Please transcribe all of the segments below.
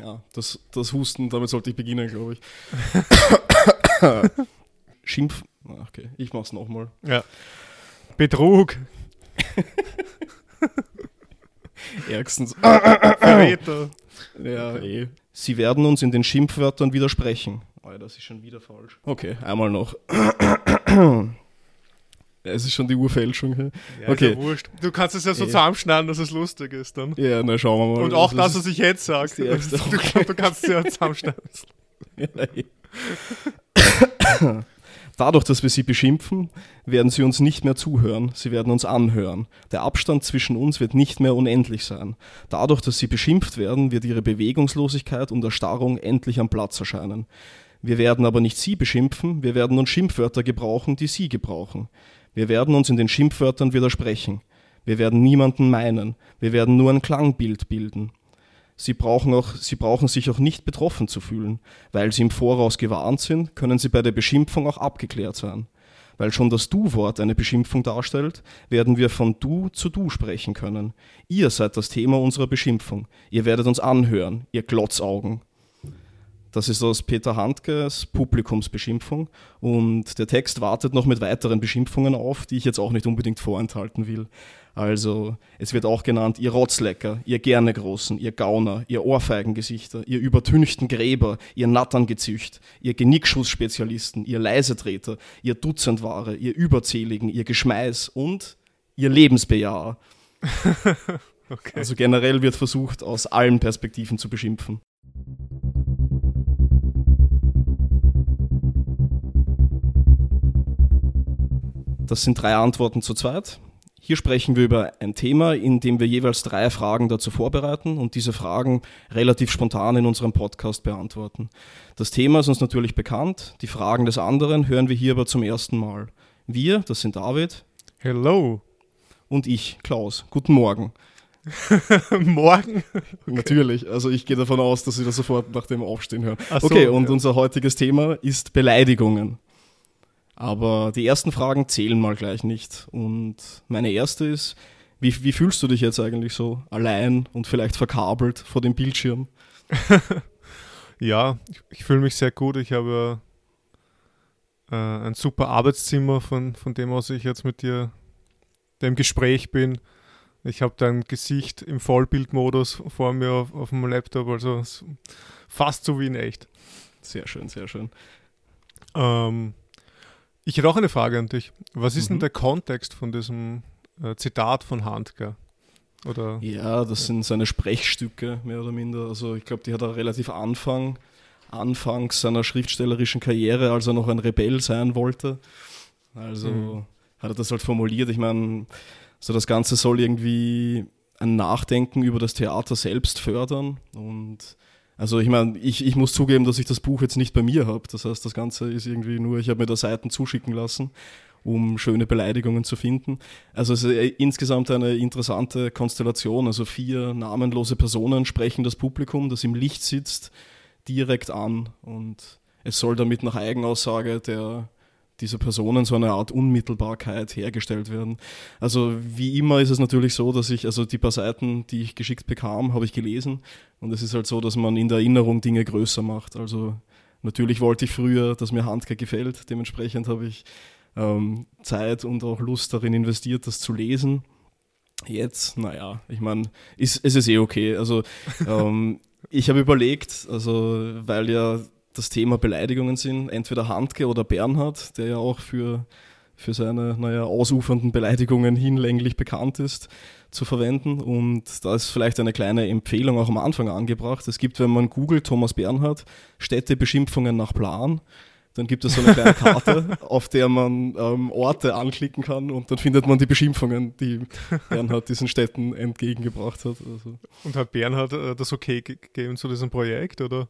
Ja, das, das Husten, damit sollte ich beginnen, glaube ich. Schimpf. Okay, ich mach's nochmal. Ja. Betrug, Ärgstens. Verräter. Ja, eh. Sie werden uns in den Schimpfwörtern widersprechen. Oh, das ist schon wieder falsch. Okay, einmal noch. Es ist schon die Urfälschung. Ja, Okay. Ja wurscht. Du kannst es ja so Eh. zusammenschneiden, dass es lustig ist dann. Ja, na schauen wir mal. Und auch das, was ich jetzt sage. Du, du kannst es ja zusammenschneiden. Ja. Dadurch, dass wir sie beschimpfen, werden sie uns nicht mehr zuhören, sie werden uns anhören. Der Abstand zwischen uns wird nicht mehr unendlich sein. Dadurch, dass sie beschimpft werden, wird ihre Bewegungslosigkeit und Erstarrung endlich am Platz erscheinen. Wir werden aber nicht sie beschimpfen, wir werden nun Schimpfwörter gebrauchen, die sie gebrauchen. Wir werden uns in den Schimpfwörtern widersprechen. Wir werden niemanden meinen, wir werden nur ein Klangbild bilden. Sie brauchen, auch, sie brauchen sich auch nicht betroffen zu fühlen. Weil sie im Voraus gewarnt sind, können sie bei der Beschimpfung auch abgeklärt sein. Weil schon das Du-Wort eine Beschimpfung darstellt, werden wir von Du zu Du sprechen können. Ihr seid das Thema unserer Beschimpfung. Ihr werdet uns anhören, ihr Glotzaugen. Das ist aus Peter Handkes Publikumsbeschimpfung und der Text wartet noch mit weiteren Beschimpfungen auf, die ich jetzt auch nicht unbedingt vorenthalten will. Also, es wird auch genannt, ihr Rotzlecker, ihr Gernegroßen, ihr Gauner, ihr Ohrfeigengesichter, ihr übertünchten Gräber, ihr Natterngezücht, ihr Genickschussspezialisten, ihr Leisetreter, ihr Dutzendware, ihr Überzähligen, ihr Geschmeiß und ihr Lebensbejaher. Okay. Also generell wird versucht, aus allen Perspektiven zu beschimpfen. Das sind drei Antworten zu zweit. Hier sprechen wir über ein Thema, in dem wir jeweils drei Fragen dazu vorbereiten und diese Fragen relativ spontan in unserem Podcast beantworten. Das Thema ist uns natürlich bekannt, die Fragen des anderen hören wir hier aber zum ersten Mal. Wir, das sind David Hello. und ich, Klaus. Guten Morgen. Morgen. Natürlich, also ich gehe davon aus, dass Sie das sofort nach dem Aufstehen hören. So, okay, und ja. unser heutiges Thema ist Beleidigungen. Aber die ersten Fragen zählen mal gleich nicht. Und meine erste ist, wie, wie fühlst du dich jetzt eigentlich so allein und vielleicht verkabelt vor dem Bildschirm? Ja, ich, ich fühle mich sehr gut. Ich habe äh, ein super Arbeitszimmer, von, von dem aus ich jetzt mit dir im Gespräch bin. Ich habe dein Gesicht im Vollbildmodus vor mir auf, auf dem Laptop, also fast so wie in echt. Sehr schön, sehr schön. Ähm, ich hätte auch eine Frage an dich. Was ist denn Mhm. der Kontext von diesem äh, Zitat von Handke? Oder Ja, das sind seine Sprechstücke, mehr oder minder. Also ich glaube, die hat er relativ Anfang, anfangs seiner schriftstellerischen Karriere, als er noch ein Rebell sein wollte. Also Mhm. hat er das halt formuliert. Ich meine, so das Ganze soll irgendwie ein Nachdenken über das Theater selbst fördern. Und also ich meine, ich, ich muss zugeben, dass ich das Buch jetzt nicht bei mir habe. Das heißt, das Ganze ist irgendwie nur, ich habe mir da Seiten zuschicken lassen, um schöne Beleidigungen zu finden. Also es ist äh, insgesamt eine interessante Konstellation. Also vier namenlose Personen sprechen das Publikum, das im Licht sitzt, direkt an. Und es soll damit nach Eigenaussage der dieser Personen so eine Art Unmittelbarkeit hergestellt werden. Also wie immer ist es natürlich so, dass ich, also die paar Seiten, die ich geschickt bekam, habe ich gelesen. Und es ist halt so, dass man in der Erinnerung Dinge größer macht. Also natürlich wollte ich früher, dass mir Handke gefällt. Dementsprechend habe ich ähm, Zeit und auch Lust darin investiert, das zu lesen. Jetzt, naja, ich meine, ist, es ist eh okay. Also ähm, ich habe überlegt, also weil ja das Thema Beleidigungen sind, entweder Handke oder Bernhard, der ja auch für, für seine, naja, ausufernden Beleidigungen hinlänglich bekannt ist, zu verwenden. Und da ist vielleicht eine kleine Empfehlung auch am Anfang angebracht. Es gibt, wenn man googelt Thomas Bernhard, Städtebeschimpfungen nach Plan, dann gibt es so eine kleine Karte, auf der man ähm, Orte anklicken kann und dann findet man die Beschimpfungen, die Bernhard diesen Städten entgegengebracht hat. Also, und hat Bernhard äh, das okay ge- gegeben zu diesem Projekt? Oder?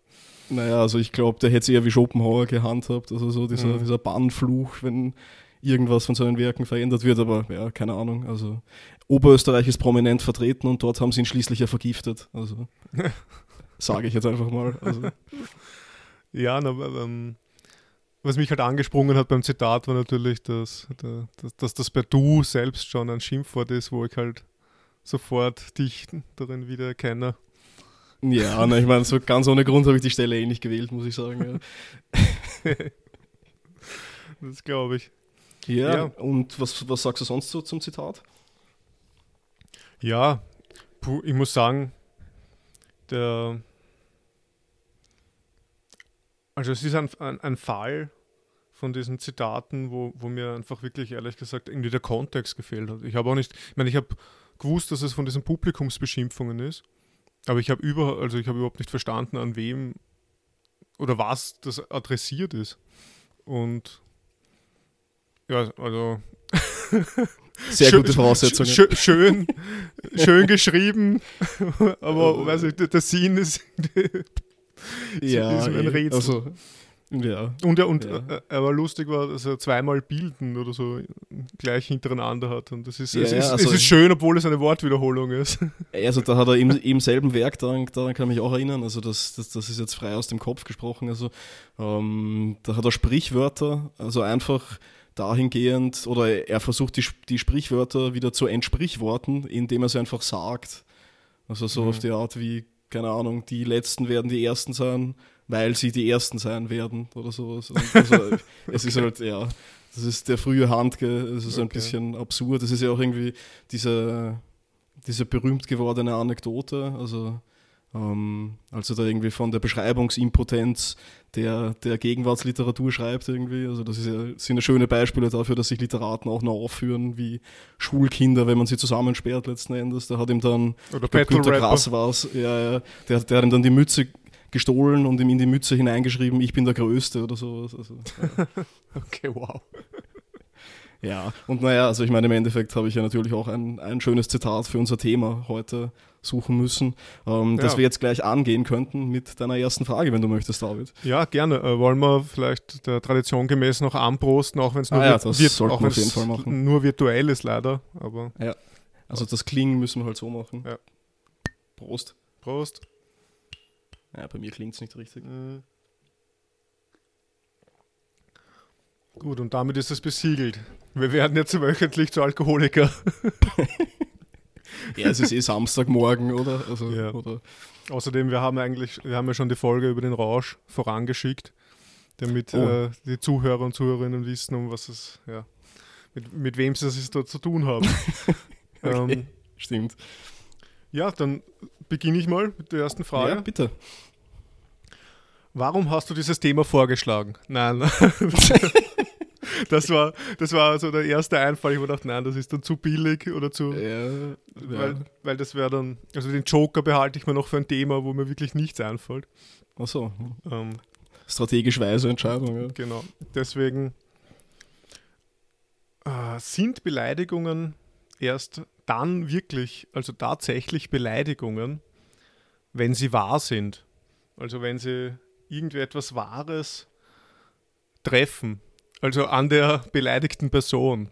naja, also ich glaube, der hätte es eher wie Schopenhauer gehandhabt, also so dieser, Mhm. dieser Bannfluch, wenn irgendwas von seinen Werken verändert wird, aber ja, keine Ahnung. Also Oberösterreich ist prominent vertreten und dort haben sie ihn schließlich ja vergiftet. Also sage ich jetzt einfach mal. Also, Ja, na, ähm, was mich halt angesprungen hat beim Zitat war natürlich, dass, dass, dass das bei Du selbst schon ein Schimpfwort ist, wo ich halt sofort dich darin wieder erkenne. Ja, na, ich meine, so ganz ohne Grund habe ich die Stelle eh nicht gewählt, muss ich sagen. Ja. das glaube ich. Ja, ja, und was, was sagst du sonst so zum Zitat? Ja, ich muss sagen, der. Also, es ist ein, ein, ein Fall von diesen Zitaten, wo, wo mir einfach wirklich, ehrlich gesagt, irgendwie der Kontext gefehlt hat. Ich habe auch nicht, ich meine, ich habe gewusst, dass es von diesen Publikumsbeschimpfungen ist, aber ich habe über, also ich habe überhaupt nicht verstanden, an wem oder was das adressiert ist. Und ja, also sehr gute Voraussetzungen. Schön, schön, schön geschrieben, aber weiß ich, der Sinn ist, ja, ist ein Rätsel. Also, ja. Und, er, und ja. Aber lustig war, dass er zweimal Bilden oder so gleich hintereinander hat. Und das ist, ja, es, ist, also, es ist schön, obwohl es eine Wortwiederholung ist. Also da hat er im, im selben Werk, daran, daran kann ich mich auch erinnern, also das, das, das ist jetzt frei aus dem Kopf gesprochen, also ähm, da hat er Sprichwörter, also einfach dahingehend, oder er versucht die, die Sprichwörter wieder zu entsprichworten, indem er sie einfach sagt. Also so mhm. auf die Art wie, keine Ahnung, die Letzten werden die Ersten sein weil sie die Ersten sein werden oder sowas. Also, es ist halt, ja, das ist der frühe Handke, das ist okay. ein bisschen absurd. Das ist ja auch irgendwie diese, diese berühmt gewordene Anekdote, also ähm, als er da irgendwie von der Beschreibungsimpotenz der, der Gegenwartsliteratur schreibt irgendwie. Also das ist ja, sind ja schöne Beispiele dafür, dass sich Literaten auch noch aufführen wie Schulkinder, wenn man sie zusammensperrt letzten Endes. Da hat ihm dann Oder glaub, Günter Grass war es, ja, ja, der, der hat ihm dann die Mütze gestohlen und ihm in die Mütze hineingeschrieben, ich bin der Größte oder sowas. Also, ja. okay, wow. Ja, und naja, also ich meine, im Endeffekt habe ich ja natürlich auch ein, ein schönes Zitat für unser Thema heute suchen müssen, ähm, ja. das wir jetzt gleich angehen könnten mit deiner ersten Frage, wenn du möchtest, David. Ja, gerne. Äh, wollen wir vielleicht der Tradition gemäß noch anprosten, auch wenn es nur, ah, ja, das wird, auch wir auf jeden Fall machen. nur virtuell ist leider. Aber ja, also das Klingen müssen wir halt so machen. Ja. Prost. Prost. Ja, bei mir klingt es nicht richtig. Mhm. Gut, und damit ist es besiegelt. Wir werden jetzt wöchentlich zu Alkoholiker. ja, es ist eh Samstagmorgen, oder? Also, ja. oder? Außerdem, wir haben eigentlich, wir haben ja schon die Folge über den Rausch vorangeschickt, damit oh. äh, die Zuhörer und Zuhörerinnen wissen, um was es, ja, mit, mit wem sie es dort zu tun haben. okay, ähm, stimmt. Ja, dann beginne ich mal mit der ersten Frage. Ja, bitte. Warum hast du dieses Thema vorgeschlagen? Nein. das war, das war so der erste Einfall. Ich habe gedacht, nein, das ist dann zu billig oder zu. Ja, ja. Weil, weil das wäre dann. Also den Joker behalte ich mir noch für ein Thema, wo mir wirklich nichts einfällt. Ach so. Ähm, Strategisch weise Entscheidung, ja. Genau. Deswegen äh, sind Beleidigungen erst dann wirklich, also tatsächlich Beleidigungen, wenn sie wahr sind. Also wenn sie irgendwie etwas Wahres treffen. Also an der beleidigten Person.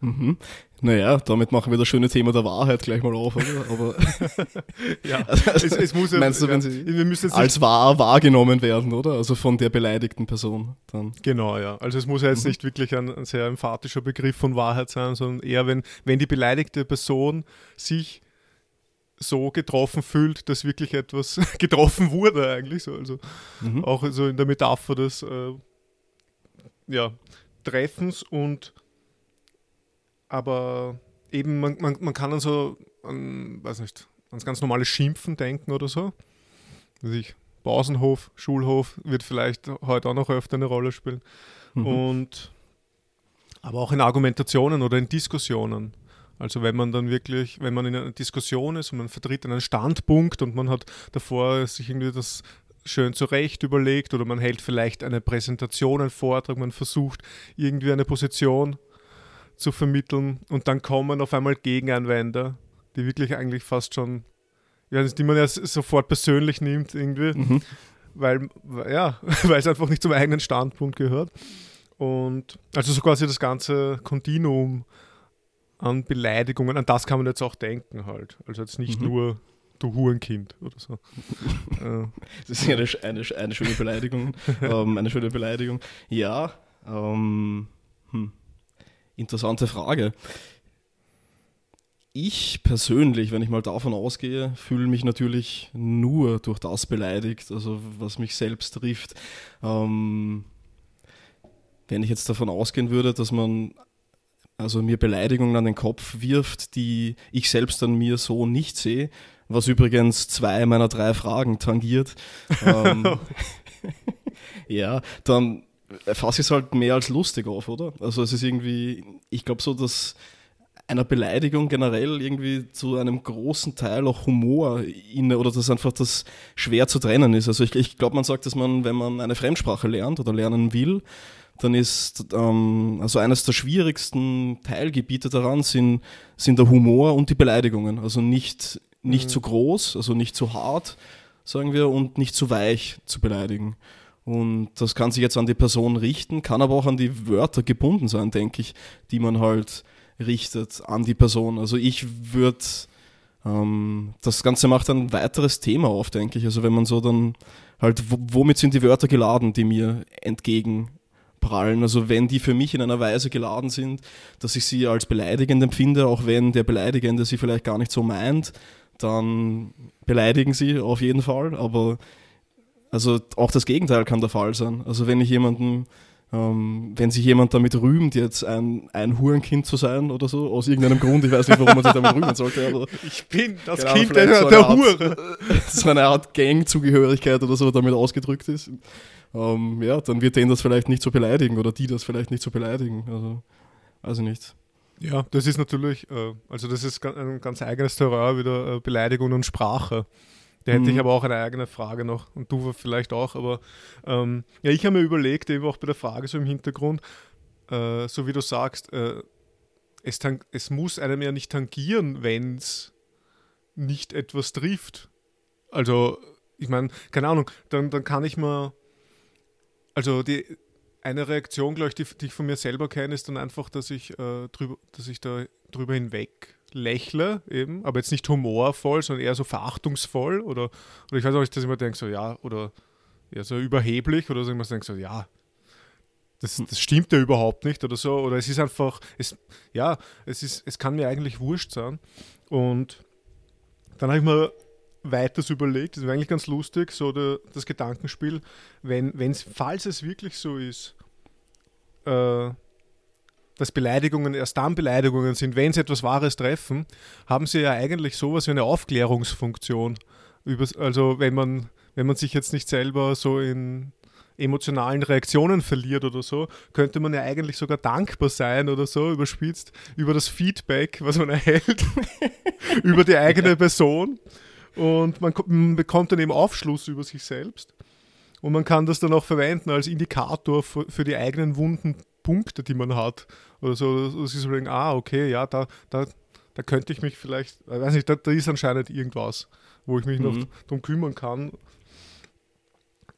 Mhm. Naja, damit machen wir das schöne Thema der Wahrheit gleich mal auf, oder? Aber ja, also, es, es, muss meinst du, wenn sie müssen als wahr wahrgenommen werden, oder? Also von der beleidigten Person dann. Genau, ja. Also es muss ja jetzt mhm. nicht wirklich ein, ein, sehr emphatischer Begriff von Wahrheit sein, sondern eher, wenn, wenn die beleidigte Person sich so getroffen fühlt, dass wirklich etwas getroffen wurde eigentlich. So. Also mhm. auch so in der Metapher des äh, ja, Treffens und aber eben, man, man, man kann dann so an, weiß nicht, ans ganz normale Schimpfen denken oder so. Also ich, Pausenhof, Schulhof wird vielleicht heute auch noch öfter eine Rolle spielen. Mhm. Und aber auch in Argumentationen oder in Diskussionen. Also wenn man dann wirklich, wenn man in einer Diskussion ist und man vertritt einen Standpunkt und man hat davor sich irgendwie das schön zurecht überlegt oder man hält vielleicht eine Präsentation, einen Vortrag, man versucht irgendwie eine Position zu vermitteln und dann kommen auf einmal Gegeneinwände, die wirklich eigentlich fast schon, ja, die man ja sofort persönlich nimmt irgendwie, mhm. weil, ja, weil es einfach nicht zum eigenen Standpunkt gehört. Und also so quasi das ganze Kontinuum an Beleidigungen, an das kann man jetzt auch denken halt. Also jetzt nicht mhm. nur du Hurenkind oder so. das ist eine, eine, eine schöne Beleidigung. ähm, eine schöne Beleidigung. Ja, ähm, hm. interessante Frage. ich persönlich, wenn ich mal davon ausgehe, fühle mich natürlich nur durch das beleidigt, also was mich selbst trifft. Ähm, wenn ich jetzt davon ausgehen würde, dass man also mir Beleidigungen an den Kopf wirft, die ich selbst an mir so nicht sehe, was übrigens zwei meiner drei Fragen tangiert, ähm, ja, dann fasse ich es halt mehr als lustig auf, oder? Also es ist irgendwie, ich glaube so, dass einer Beleidigung generell irgendwie zu einem großen Teil auch Humor inne oder dass einfach das schwer zu trennen ist. Also ich, ich glaube, man sagt, dass man, wenn man eine Fremdsprache lernt oder lernen will, dann ist ähm, also eines der schwierigsten Teilgebiete daran sind, sind der Humor und die Beleidigungen. Also nicht, nicht mhm. zu groß, also nicht zu hart, sagen wir, und nicht zu weich zu beleidigen. Und das kann sich jetzt an die Person richten, kann aber auch an die Wörter gebunden sein, denke ich, die man halt richtet an die Person. Also ich würde, ähm, das Ganze macht ein weiteres Thema auf, denke ich. Also wenn man so dann halt, womit sind die Wörter geladen, die mir entgegenprallen? Also wenn die für mich in einer Weise geladen sind, dass ich sie als beleidigend empfinde, auch wenn der Beleidigende sie vielleicht gar nicht so meint, dann beleidigen sie auf jeden Fall. Aber also auch das Gegenteil kann der Fall sein. Also wenn ich jemanden ähm, wenn sich jemand damit rühmt, jetzt ein, ein Hurenkind zu sein oder so, aus irgendeinem Grund, ich weiß nicht, warum man sich damit rühmen sollte, aber ich bin das genau, Kind der, so der Art, Hure. So eine Art Gangzugehörigkeit oder so damit ausgedrückt ist, ähm, ja, dann wird den das vielleicht nicht so beleidigen oder die das vielleicht nicht so beleidigen. Also, also nicht. Ja, das ist natürlich, äh, also das ist ein ganz eigenes Terror, wieder äh, Beleidigung und Sprache. Da hätte mhm. ich aber auch eine eigene Frage noch und du vielleicht auch. Aber ähm, ja, ich habe mir überlegt, eben auch bei der Frage so im Hintergrund, äh, so wie du sagst, äh, es, es, muss einem ja nicht tangieren, wenn es nicht etwas trifft. Also, ich meine, keine Ahnung, dann, dann kann ich mal, also die, eine Reaktion, glaube ich, die, die, ich von mir selber kenne, ist dann einfach, dass ich, äh, drüber, dass ich da drüber hinweg lächle eben, aber jetzt nicht humorvoll, sondern eher so verachtungsvoll oder, oder ich weiß auch nicht, dass ich mir denke, so ja, oder eher so überheblich oder so, ich mir denke so, ja, das, das stimmt ja überhaupt nicht oder so, oder es ist einfach, es, ja, es, ist, es kann mir eigentlich wurscht sein. Und dann habe ich mir weiters überlegt, das wäre eigentlich ganz lustig, so der, das Gedankenspiel, wenn, es, falls es wirklich so ist, äh, dass Beleidigungen erst dann Beleidigungen sind, wenn sie etwas Wahres treffen, haben sie ja eigentlich sowas wie eine Aufklärungsfunktion. Also wenn man, wenn man sich jetzt nicht selber so in emotionalen Reaktionen verliert oder so, könnte man ja eigentlich sogar dankbar sein oder so, überspitzt, über das Feedback, was man erhält, über die eigene Person. Und man, bekommt dann eben Aufschluss über sich selbst. Und man kann das dann auch verwenden als Indikator für, die eigenen wunden Punkte, die man hat. Oder so, dass ich so denke, ah, okay, ja, da, da, da könnte ich mich vielleicht, ich weiß nicht, da, da ist anscheinend irgendwas, wo ich mich mhm. noch drum kümmern kann.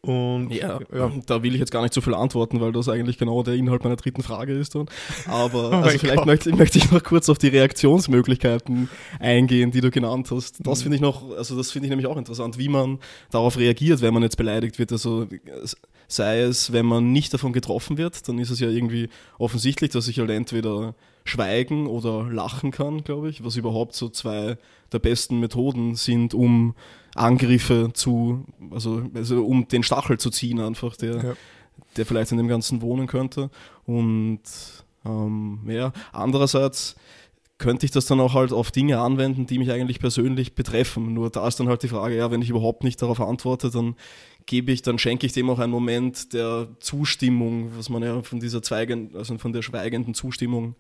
Und ja, ja, da will ich jetzt gar nicht so viel antworten, weil das eigentlich genau der Inhalt meiner dritten Frage ist dann. Aber oh also vielleicht möchte, möchte, ich noch kurz auf die Reaktionsmöglichkeiten eingehen, die du genannt hast. Das mhm. finde ich noch, also das finde ich nämlich auch interessant, wie man darauf reagiert, wenn man jetzt beleidigt wird. Also sei es, wenn man nicht davon getroffen wird, dann ist es ja irgendwie offensichtlich, dass ich halt entweder schweigen oder lachen kann, glaube ich, was überhaupt so zwei der besten Methoden sind, um Angriffe zu, also, also um den Stachel zu ziehen, einfach, der, ja. der vielleicht in dem Ganzen wohnen könnte. Und ähm, ja, andererseits könnte ich das dann auch halt auf Dinge anwenden, die mich eigentlich persönlich betreffen. Nur da ist dann halt die Frage, ja, wenn ich überhaupt nicht darauf antworte, dann gebe ich, dann schenke ich dem auch einen Moment der Zustimmung, was man ja von dieser Zweigen, also von der schweigenden Zustimmung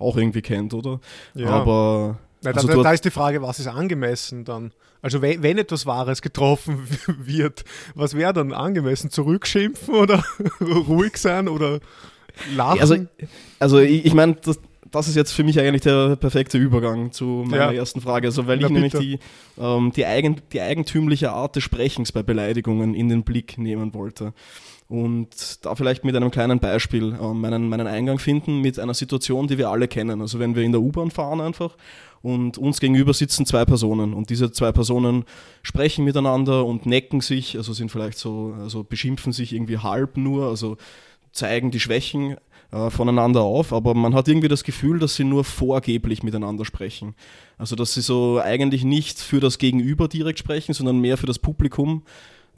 auch irgendwie kennt, oder? Ja. Aber na, also da, da, ist die Frage, was ist angemessen dann? Also wenn, wenn etwas Wahres getroffen wird, was wäre dann angemessen? Zurückschimpfen oder ruhig sein oder lachen? Also, also ich, ich meine, das, das ist jetzt für mich eigentlich der perfekte Übergang zu meiner ja. ersten Frage. Also weil Na, ich nämlich die, ähm, die, eigen, die eigentümliche Art des Sprechens bei Beleidigungen in den Blick nehmen wollte. Und da vielleicht mit einem kleinen Beispiel äh, meinen, meinen Eingang finden mit einer Situation, die wir alle kennen. Also wenn wir in der U-Bahn fahren einfach und uns gegenüber sitzen zwei Personen und diese zwei Personen sprechen miteinander und necken sich, also sind vielleicht so, also beschimpfen sich irgendwie halb nur, also zeigen die Schwächen äh, voneinander auf, aber man hat irgendwie das Gefühl, dass sie nur vorgeblich miteinander sprechen. Also dass sie so eigentlich nicht für das Gegenüber direkt sprechen, sondern mehr für das Publikum,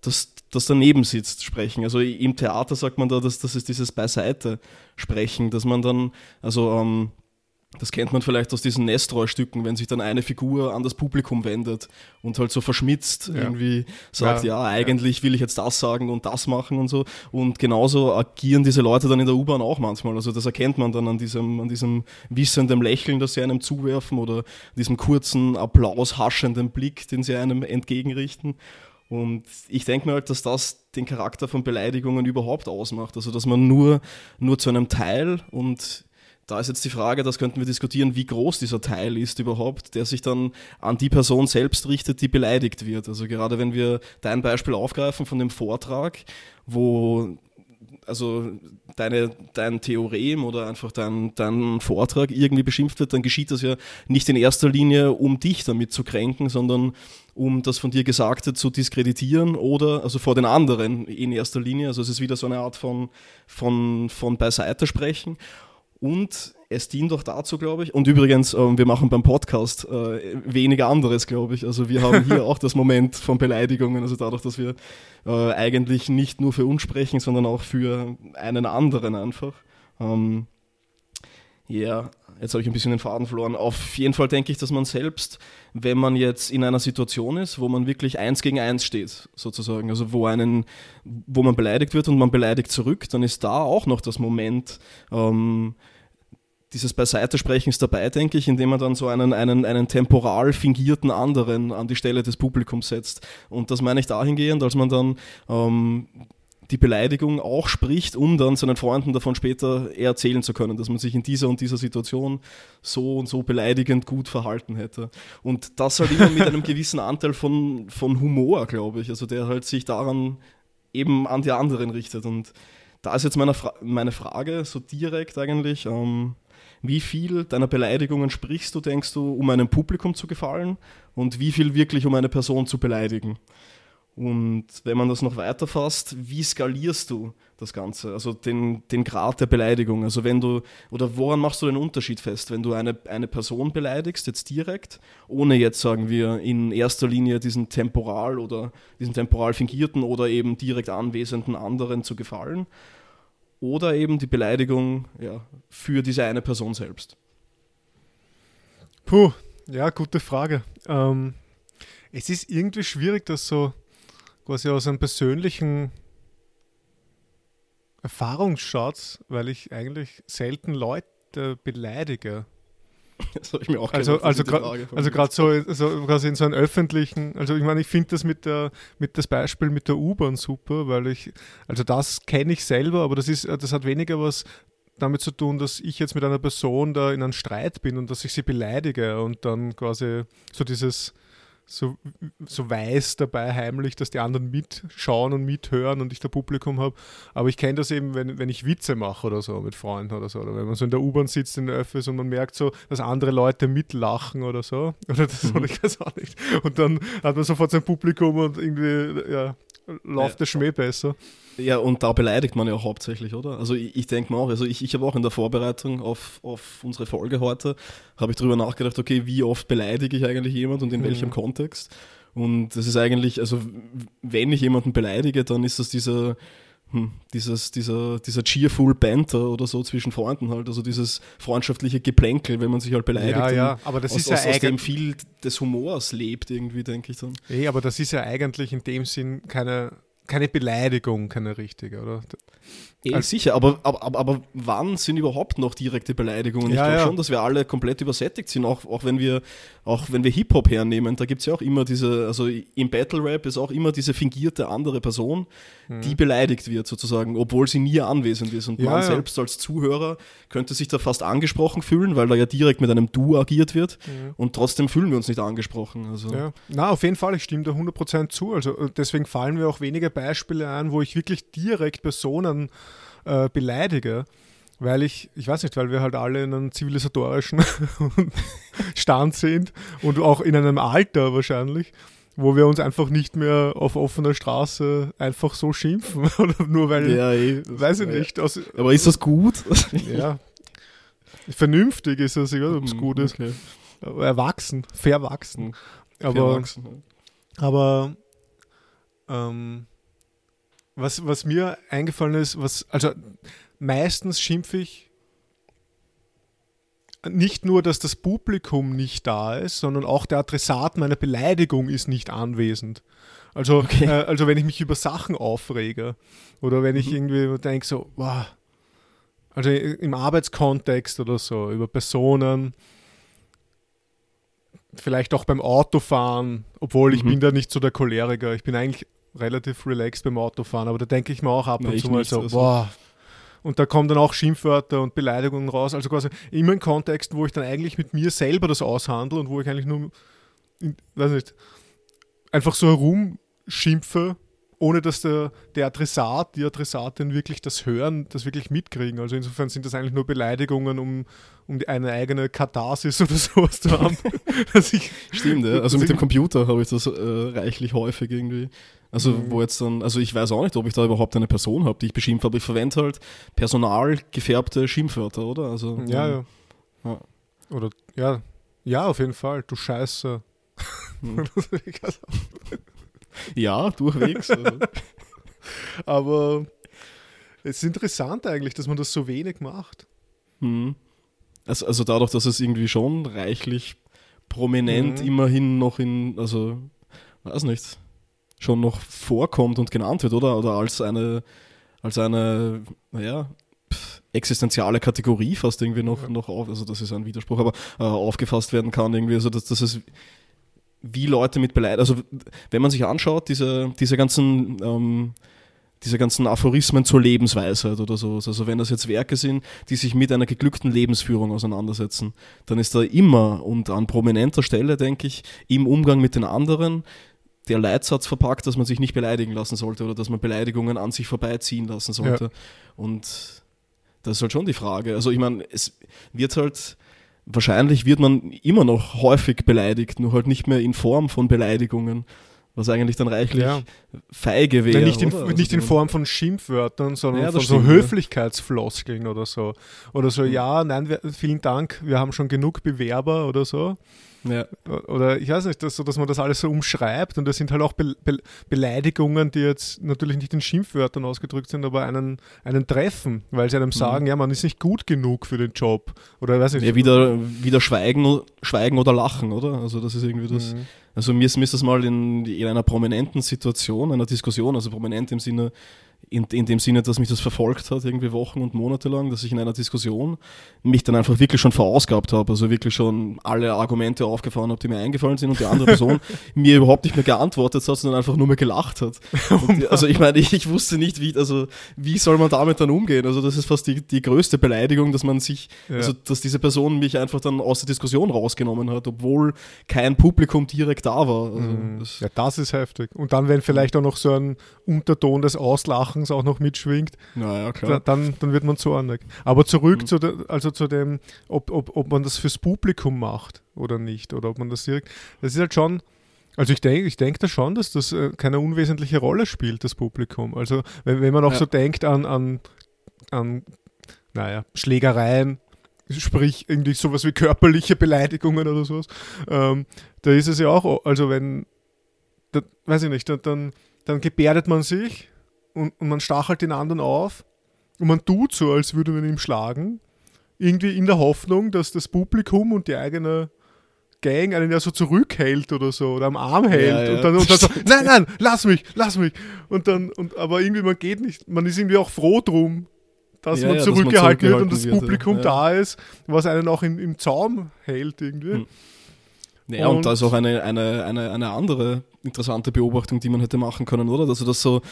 das, das daneben sitzt, sprechen. Also im Theater sagt man da, dass das ist dieses Beiseite sprechen, dass man dann, also ähm, das kennt man vielleicht aus diesen Nestroy-Stücken, wenn sich dann eine Figur an das Publikum wendet und halt so verschmitzt ja. irgendwie sagt, ja, ja eigentlich ja. will ich jetzt das sagen und das machen und so. Und genauso agieren diese Leute dann in der U-Bahn auch manchmal. Also das erkennt man dann an diesem, an diesem wissenden Lächeln, das sie einem zuwerfen oder diesem kurzen Applaus haschenden Blick, den sie einem entgegenrichten. Und ich denke mir halt, dass das den Charakter von Beleidigungen überhaupt ausmacht. Also dass man nur, nur zu einem Teil und da ist jetzt die Frage, das könnten wir diskutieren, wie groß dieser Teil ist überhaupt, der sich dann an die Person selbst richtet, die beleidigt wird. Also gerade wenn wir dein Beispiel aufgreifen von dem Vortrag, wo also deine, dein Theorem oder einfach dein, dein Vortrag irgendwie beschimpft wird, dann geschieht das ja nicht in erster Linie, um dich damit zu kränken, sondern um das von dir Gesagte zu diskreditieren oder also vor den anderen in erster Linie. Also es ist wieder so eine Art von, von, von Beiseite sprechen. Und es dient auch dazu, glaube ich. Und übrigens, äh, wir machen beim Podcast äh, weniger anderes, glaube ich. Also wir haben hier auch das Moment von Beleidigungen. Also dadurch, dass wir äh, eigentlich nicht nur für uns sprechen, sondern auch für einen anderen einfach. Ähm, ja, jetzt habe ich ein bisschen den Faden verloren. Auf jeden Fall denke ich, dass man selbst, wenn man jetzt in einer Situation ist, wo man wirklich eins gegen eins steht, sozusagen, also wo einen, wo man beleidigt wird und man beleidigt zurück, dann ist da auch noch das Moment, ähm, dieses Beiseitesprechens dabei, denke ich, indem man dann so einen, einen, einen temporal fingierten anderen an die Stelle des Publikums setzt. Und das meine ich dahingehend, als man dann ähm, die Beleidigung auch spricht, um dann seinen Freunden davon später erzählen zu können, dass man sich in dieser und dieser Situation so und so beleidigend gut verhalten hätte. Und das halt immer mit einem gewissen Anteil von, von Humor, glaube ich, also der halt sich daran eben an die anderen richtet. Und da ist jetzt meine, Fra meine Frage so direkt eigentlich, ähm, wie viel deiner Beleidigungen sprichst du, denkst du, um einem Publikum zu gefallen und wie viel wirklich um eine Person zu beleidigen? Und wenn man das noch weiter fasst, wie skalierst du das Ganze? Also den, den Grad der Beleidigung. Also wenn du, oder woran machst du den Unterschied fest, wenn du eine, eine Person beleidigst, jetzt direkt, ohne jetzt, sagen wir, in erster Linie diesen temporal oder diesen temporal fingierten oder eben direkt anwesenden anderen zu gefallen? Oder eben die Beleidigung ja, für diese eine Person selbst? Puh, ja, gute Frage. Ähm, es ist irgendwie schwierig, das so quasi aus einem persönlichen Erfahrungsschatz, weil ich eigentlich selten Leute beleidige. Das habe ich mir auch Also, also gerade also so, so quasi in so einem öffentlichen, also ich meine, ich finde das mit der mit das Beispiel mit der U-Bahn super, weil ich, also das kenne ich selber, aber das ist, das hat weniger was damit zu tun, dass ich jetzt mit einer Person da in einem Streit bin und dass ich sie beleidige und dann quasi so dieses so, so weiß dabei heimlich, dass die anderen mitschauen und mithören und ich da Publikum habe. Aber ich kenne das eben, wenn, wenn ich Witze mache oder so mit Freunden oder so. Oder wenn man so in der U-Bahn sitzt in der Öffis und man merkt so, dass andere Leute mitlachen oder so. Oder das mhm. ich weiß auch nicht. Und dann hat man sofort sein Publikum und irgendwie, ja, läuft ja. der Schmäh besser. Ja, und da beleidigt man ja auch hauptsächlich, oder? Also ich, ich denke mal auch, also ich, ich habe auch in der Vorbereitung auf, auf unsere Folge heute, habe ich darüber nachgedacht, okay, wie oft beleidige ich eigentlich jemand und in mhm. welchem Kontext? Und das ist eigentlich, also wenn ich jemanden beleidige, dann ist das dieser, hm, dieses, dieser, dieser cheerful Banter oder so zwischen Freunden halt, also dieses freundschaftliche Geplänkel, wenn man sich halt beleidigt. Ja, ja, aber das aus, ist ja aus, aus dem viel des Humors lebt irgendwie, denke ich dann. Ey, aber das ist ja eigentlich in dem Sinn keine keine Beleidigung, keine richtige, oder? Eh, also, sicher, aber, aber, aber wann sind überhaupt noch direkte Beleidigungen? Ja, ich glaube ja. schon, dass wir alle komplett übersättigt sind, auch, auch wenn wir, auch wenn wir Hip-Hop hernehmen, da gibt es ja auch immer diese, also im Battle-Rap ist auch immer diese fingierte andere Person, mhm. die beleidigt wird sozusagen, obwohl sie nie anwesend ist. Und ja, man selbst als Zuhörer könnte sich da fast angesprochen fühlen, weil da ja direkt mit einem Du agiert wird mhm. und trotzdem fühlen wir uns nicht angesprochen. Also. Ja. Na, auf jeden Fall, ich stimme da 100% zu. Also äh, deswegen fallen mir auch wenige Beispiele ein, wo ich wirklich direkt Personen äh, beleidige, weil ich, ich weiß nicht, weil wir halt alle in einem zivilisatorischen Stand sind und auch in einem Alter wahrscheinlich, wo wir uns einfach nicht mehr auf offener Straße einfach so schimpfen. Oder nur weil, Ja, eh. weiß ich nicht. Aus, Aber ist das gut? ja. Vernünftig ist das, ich weiß nicht, ob es gut ist. Okay. Erwachsen, verwachsen. Mhm. Aber, Erwachsen, ja. aber ähm, was, was mir eingefallen ist, was, also meistens schimpfe ich nicht nur, dass das Publikum nicht da ist, sondern auch der Adressat meiner Beleidigung ist nicht anwesend. Also, Okay. äh, also wenn ich mich über Sachen aufrege oder wenn ich Mhm. irgendwie denke so, wow, also im Arbeitskontext oder so, über Personen, vielleicht auch beim Autofahren, obwohl ich Mhm. bin da nicht so der Choleriker, ich bin eigentlich relativ relaxed beim Autofahren, aber da denke ich mir auch ab und zu mal so, also. boah. Und da kommen dann auch Schimpfwörter und Beleidigungen raus, also quasi immer in Kontexten, wo ich dann eigentlich mit mir selber das aushandle und wo ich eigentlich nur, in, weiß nicht, einfach so herumschimpfe, ohne dass der, der Adressat, die Adressatin wirklich das hören, das wirklich mitkriegen. Also insofern sind das eigentlich nur Beleidigungen, um, um eine eigene Katharsis oder sowas zu haben. dass ich, Stimmt, ja. Also mit dem Computer habe ich das äh, reichlich häufig irgendwie. Also Mhm. wo jetzt dann, also ich weiß auch nicht, ob ich da überhaupt eine Person habe, die ich beschimpfe, aber ich verwende halt personalgefärbte Schimpfwörter, oder? Also Ja, ja. Ja. Oder, ja, ja, auf jeden Fall. Du Scheiße. hm. ja, durchwegs. Aber es ist interessant eigentlich, dass man das so wenig macht. Hm. Also, also dadurch, dass es irgendwie schon reichlich prominent Mhm. immerhin noch in, also weiß nicht, schon noch vorkommt und genannt wird, oder? Oder als eine, als eine, naja, pff, existenziale Kategorie fast irgendwie noch, Ja. noch auf, also das ist ein Widerspruch, aber äh, aufgefasst werden kann irgendwie, also dass, dass es wie Leute mit Beleidigung, also wenn man sich anschaut, diese, diese ganzen ähm, diese ganzen Aphorismen zur Lebensweisheit oder so. Also wenn das jetzt Werke sind, die sich mit einer geglückten Lebensführung auseinandersetzen, dann ist da immer und an prominenter Stelle, denke ich, im Umgang mit den anderen der Leitsatz verpackt, dass man sich nicht beleidigen lassen sollte oder dass man Beleidigungen an sich vorbeiziehen lassen sollte. Und das ist halt schon die Frage. Also ich meine, es wird halt, wahrscheinlich wird man immer noch häufig beleidigt, nur halt nicht mehr in Form von Beleidigungen, was eigentlich dann reichlich Ja. feige wäre. Nein, nicht in? Also nicht in Form von Schimpfwörtern, sondern Ja, von so ja. Höflichkeitsfloskeln oder so. Oder so, Mhm. ja, nein, wir, vielen Dank, wir haben schon genug Bewerber oder so. Ja. Oder ich weiß nicht, dass, so, dass man das alles so umschreibt und das sind halt auch Be Be Beleidigungen, die jetzt natürlich nicht in Schimpfwörtern ausgedrückt sind, aber einen, einen treffen, weil sie einem Mhm. sagen, ja, man ist nicht gut genug für den Job. Oder weiß nicht. Ja, wieder, wieder schweigen, schweigen oder lachen, oder? Also das ist irgendwie das. Mhm. Also mir ist, mir ist das mal in, in einer prominenten Situation, einer Diskussion, also prominent im Sinne, in, in dem Sinne, dass mich das verfolgt hat, irgendwie Wochen und Monate lang, dass ich in einer Diskussion mich dann einfach wirklich schon verausgabt habe, also wirklich schon alle Argumente aufgefahren habe, die mir eingefallen sind und die andere Person mir überhaupt nicht mehr geantwortet hat, sondern einfach nur mehr gelacht hat. Und, also ich meine, ich, ich wusste nicht, wie, also wie soll man damit dann umgehen? Also das ist fast die, die größte Beleidigung, dass man sich, Ja. also dass diese Person mich einfach dann aus der Diskussion rausgenommen hat, obwohl kein Publikum direkt da war. Also Mhm. das, Ja, das ist heftig. Und dann, wenn vielleicht auch noch so ein Unterton des Auslachens auch noch mitschwingt, naja, klar. dann, dann wird man zornig. Aber zurück Mhm. zu, der, also zu dem, ob, ob, ob man das fürs Publikum macht oder nicht. Oder ob man das direkt. Das ist halt schon. Also ich denke ich denk da schon, dass das äh, keine unwesentliche Rolle spielt, das Publikum. Also wenn, wenn man auch Ja. so denkt an, an, an, naja, Schlägereien, sprich irgendwie sowas wie körperliche Beleidigungen oder sowas, ähm, da ist es ja auch, also wenn, da, weiß ich nicht, dann, dann, dann gebärdet man sich und, und man stachelt den anderen auf und man tut so, als würde man ihm schlagen, irgendwie in der Hoffnung, dass das Publikum und die eigene Gang einen ja so zurückhält oder so oder am Arm hält Ja, ja. und dann, und dann so, nein, nein, lass mich, lass mich. Und dann, und, aber irgendwie, man geht nicht, man ist irgendwie auch froh drum, dass Ja, man ja, dass man zurückgehalten wird und das wird. Publikum Ja. da ist, was einen auch in, im Zaum hält irgendwie. Hm. Ja, und, Und- da ist auch eine, eine, eine, eine andere interessante Beobachtung, die man hätte machen können, oder? Also, dass so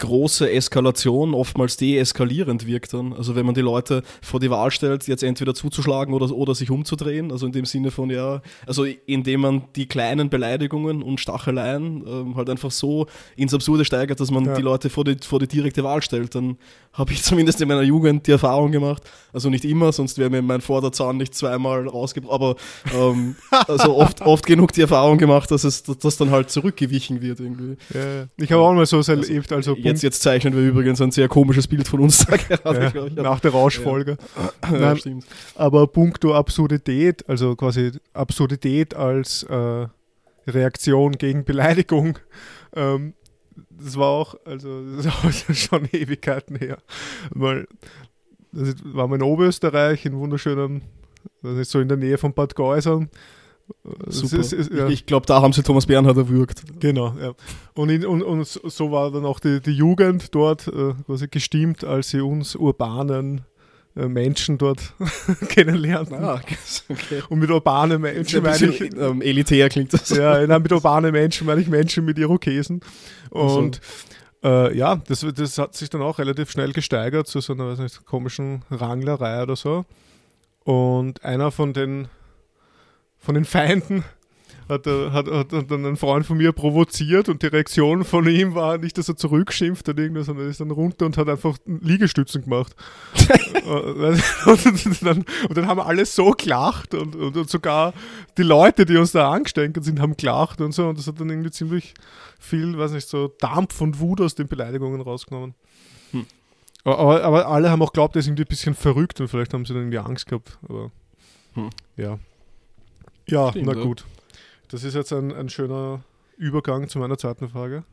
große Eskalation oftmals deeskalierend wirkt dann. Also wenn man die Leute vor die Wahl stellt, jetzt entweder zuzuschlagen oder, oder sich umzudrehen, also in dem Sinne von ja, also indem man die kleinen Beleidigungen und Stacheleien ähm, halt einfach so ins Absurde steigert, dass man ja. die Leute vor die, vor die direkte Wahl stellt, dann habe ich zumindest in meiner Jugend die Erfahrung gemacht, also nicht immer, sonst wäre mir mein Vorderzahn nicht zweimal rausgebracht, aber ähm, also oft, oft genug die Erfahrung gemacht, dass es dass dann halt zurückgewichen wird irgendwie. Ja, ich habe auch mal so erlebt, also, also Jetzt, jetzt zeichnen wir übrigens ein sehr komisches Bild von uns da gerade. Ja, ich, nach der Rauschfolge. Ja. Nein, stimmt. Aber puncto Absurdität, also quasi Absurdität als äh, Reaktion gegen Beleidigung, ähm, das war auch, also das ist auch schon Ewigkeiten her. Weil, das war mal in Oberösterreich, in wunderschönen, das ist so in der Nähe von Bad Geusern. Super. Ist, ist, ja. Ich, glaube, da haben sie Thomas Bernhard erwürgt. Genau, ja. Und, in, und, und so war dann auch die, die Jugend dort äh, quasi gestimmt, als sie uns urbanen äh, Menschen dort kennenlernten. Ah, okay. Und mit urbanen Menschen meine ich. Ähm, elitär klingt das. Ja, nein, mit urbanen Menschen meine ich Menschen mit Irokesen. Und so. äh, ja, das, das hat sich dann auch relativ schnell gesteigert zu so einer nicht, komischen Ranglerei oder so. Und einer von den von den Feinden hat, er, hat, hat, dann ein Freund von mir provoziert und die Reaktion von ihm war nicht, dass er zurückschimpft oder irgendwas, sondern er ist dann runter und hat einfach Liegestützen gemacht. und, dann, und, dann, haben alle so gelacht und, und, und, sogar die Leute, die uns da angesteckt sind, haben gelacht und so und das hat dann irgendwie ziemlich viel, weiß nicht, so Dampf und Wut aus den Beleidigungen rausgenommen. Hm. Aber, aber, alle haben auch glaubt, er ist irgendwie ein bisschen verrückt und vielleicht haben sie dann irgendwie Angst gehabt. Aber hm. ja. Ja, Stimmt, na gut. Das ist jetzt ein, ein schöner Übergang zu meiner zweiten Frage.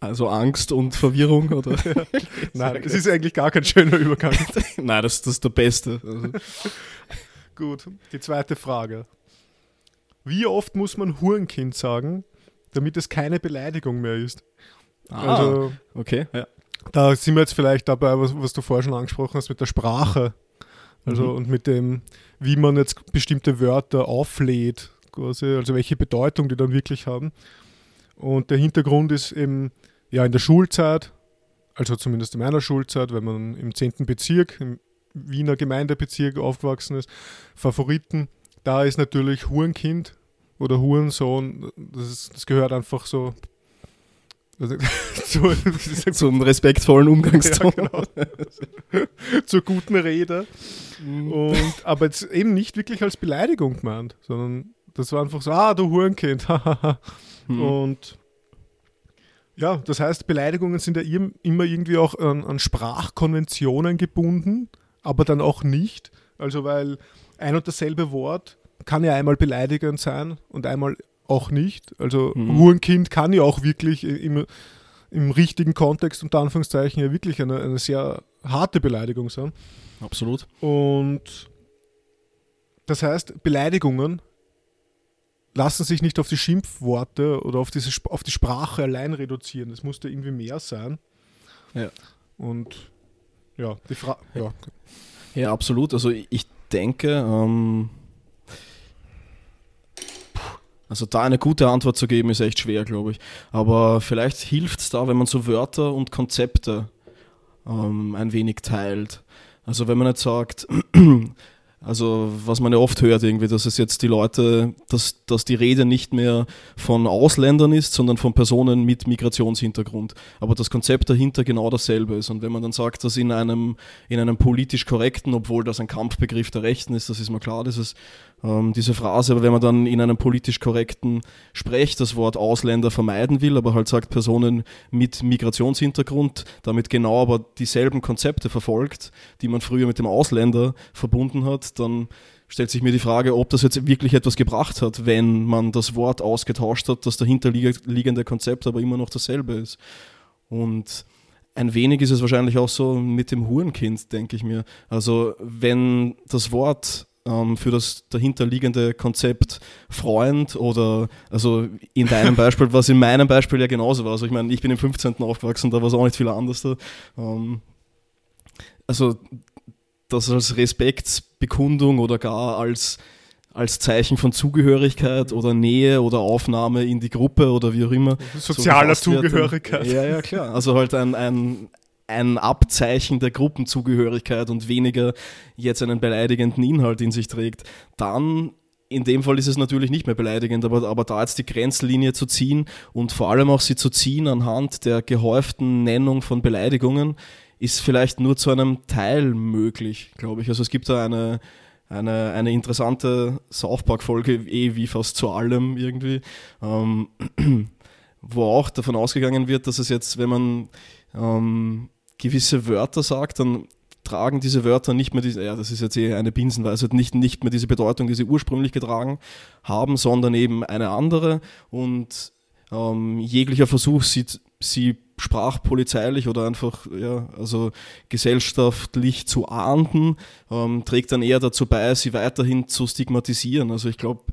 Also Angst und Verwirrung, oder? Nein, es ist eigentlich gar kein schöner Übergang. Nein, das, das ist der beste. Also. Gut, die zweite Frage. Wie oft muss man Hurenkind sagen, damit es keine Beleidigung mehr ist? Ah, also, okay, ja. Da sind wir jetzt vielleicht dabei, was, was du vorher schon angesprochen hast, mit der Sprache. Also mhm. und mit dem, wie man jetzt bestimmte Wörter auflädt, quasi, also welche Bedeutung die dann wirklich haben. Und der Hintergrund ist eben, ja, in der Schulzeit, also zumindest in meiner Schulzeit, wenn man im 10. Bezirk, im Wiener Gemeindebezirk aufgewachsen ist, Favoriten, da ist natürlich Hurenkind oder Hurensohn, das, ist, das gehört einfach so zu, zum respektvollen Umgangston. Ja, genau. Zur guten Rede. Mhm. Und, aber jetzt eben nicht wirklich als Beleidigung gemeint, sondern das war einfach so, ah, du Hurenkind. mhm. Und ja, das heißt, Beleidigungen sind ja immer irgendwie auch an, an Sprachkonventionen gebunden, aber dann auch nicht. Also weil ein und dasselbe Wort kann ja einmal beleidigend sein und einmal auch nicht. Also mhm. Hurenkind kann ja auch wirklich im, im richtigen Kontext unter Anführungszeichen ja wirklich eine, eine sehr harte Beleidigung sein. Absolut. Und das heißt, Beleidigungen lassen sich nicht auf die Schimpfworte oder auf, diese, auf die Sprache allein reduzieren. Es musste irgendwie mehr sein. Ja. Und ja, die Frage. Ja. ja, absolut. Also ich denke, ähm, also da eine gute Antwort zu geben, ist echt schwer, glaube ich. Aber vielleicht hilft es da, wenn man so Wörter und Konzepte ähm, ein wenig teilt. Also wenn man nicht sagt, also was man ja oft hört irgendwie, dass es jetzt die Leute, dass, dass die Rede nicht mehr von Ausländern ist, sondern von Personen mit Migrationshintergrund. Aber das Konzept dahinter genau dasselbe ist. Und wenn man dann sagt, dass in einem, in einem politisch korrekten, obwohl das ein Kampfbegriff der Rechten ist, das ist mir klar, dieses, ähm, diese Phrase, aber wenn man dann in einem politisch korrekten Sprech das Wort Ausländer vermeiden will, aber halt sagt Personen mit Migrationshintergrund, damit genau aber dieselben Konzepte verfolgt, die man früher mit dem Ausländer verbunden hat, dann stellt sich mir die Frage, ob das jetzt wirklich etwas gebracht hat, wenn man das Wort ausgetauscht hat, das dahinterliegende Konzept aber immer noch dasselbe ist. Und ein wenig ist es wahrscheinlich auch so mit dem Hurenkind, denke ich mir. Also wenn das Wort ähm, für das dahinterliegende Konzept Freund oder, also in deinem Beispiel, was in meinem Beispiel ja genauso war. Also ich meine, ich bin im 15. aufgewachsen, da war es auch nicht viel anders. Da. Ähm, also das als Respektsbekundung oder gar als, als Zeichen von Zugehörigkeit oder Nähe oder Aufnahme in die Gruppe oder wie auch immer. Sozialer so Zugehörigkeit. Ja, ja, klar. Also halt ein, ein, ein Abzeichen der Gruppenzugehörigkeit und weniger jetzt einen beleidigenden Inhalt in sich trägt. Dann in dem Fall ist es natürlich nicht mehr beleidigend, aber, aber da jetzt die Grenzlinie zu ziehen und vor allem auch sie zu ziehen anhand der gehäuften Nennung von Beleidigungen, ist vielleicht nur zu einem Teil möglich, glaube ich. Also es gibt da eine, eine, eine interessante South Park-Folge, eh wie fast zu allem irgendwie, ähm, wo auch davon ausgegangen wird, dass es jetzt, wenn man ähm, gewisse Wörter sagt, dann tragen diese Wörter nicht mehr diese, ja, das ist jetzt eh eine Binsenweise, nicht, nicht mehr diese Bedeutung, die sie ursprünglich getragen haben, sondern eben eine andere und ähm, jeglicher Versuch, sie, sie sprachpolizeilich oder einfach ja, also gesellschaftlich zu ahnden, ähm, trägt dann eher dazu bei, sie weiterhin zu stigmatisieren. Also ich glaube,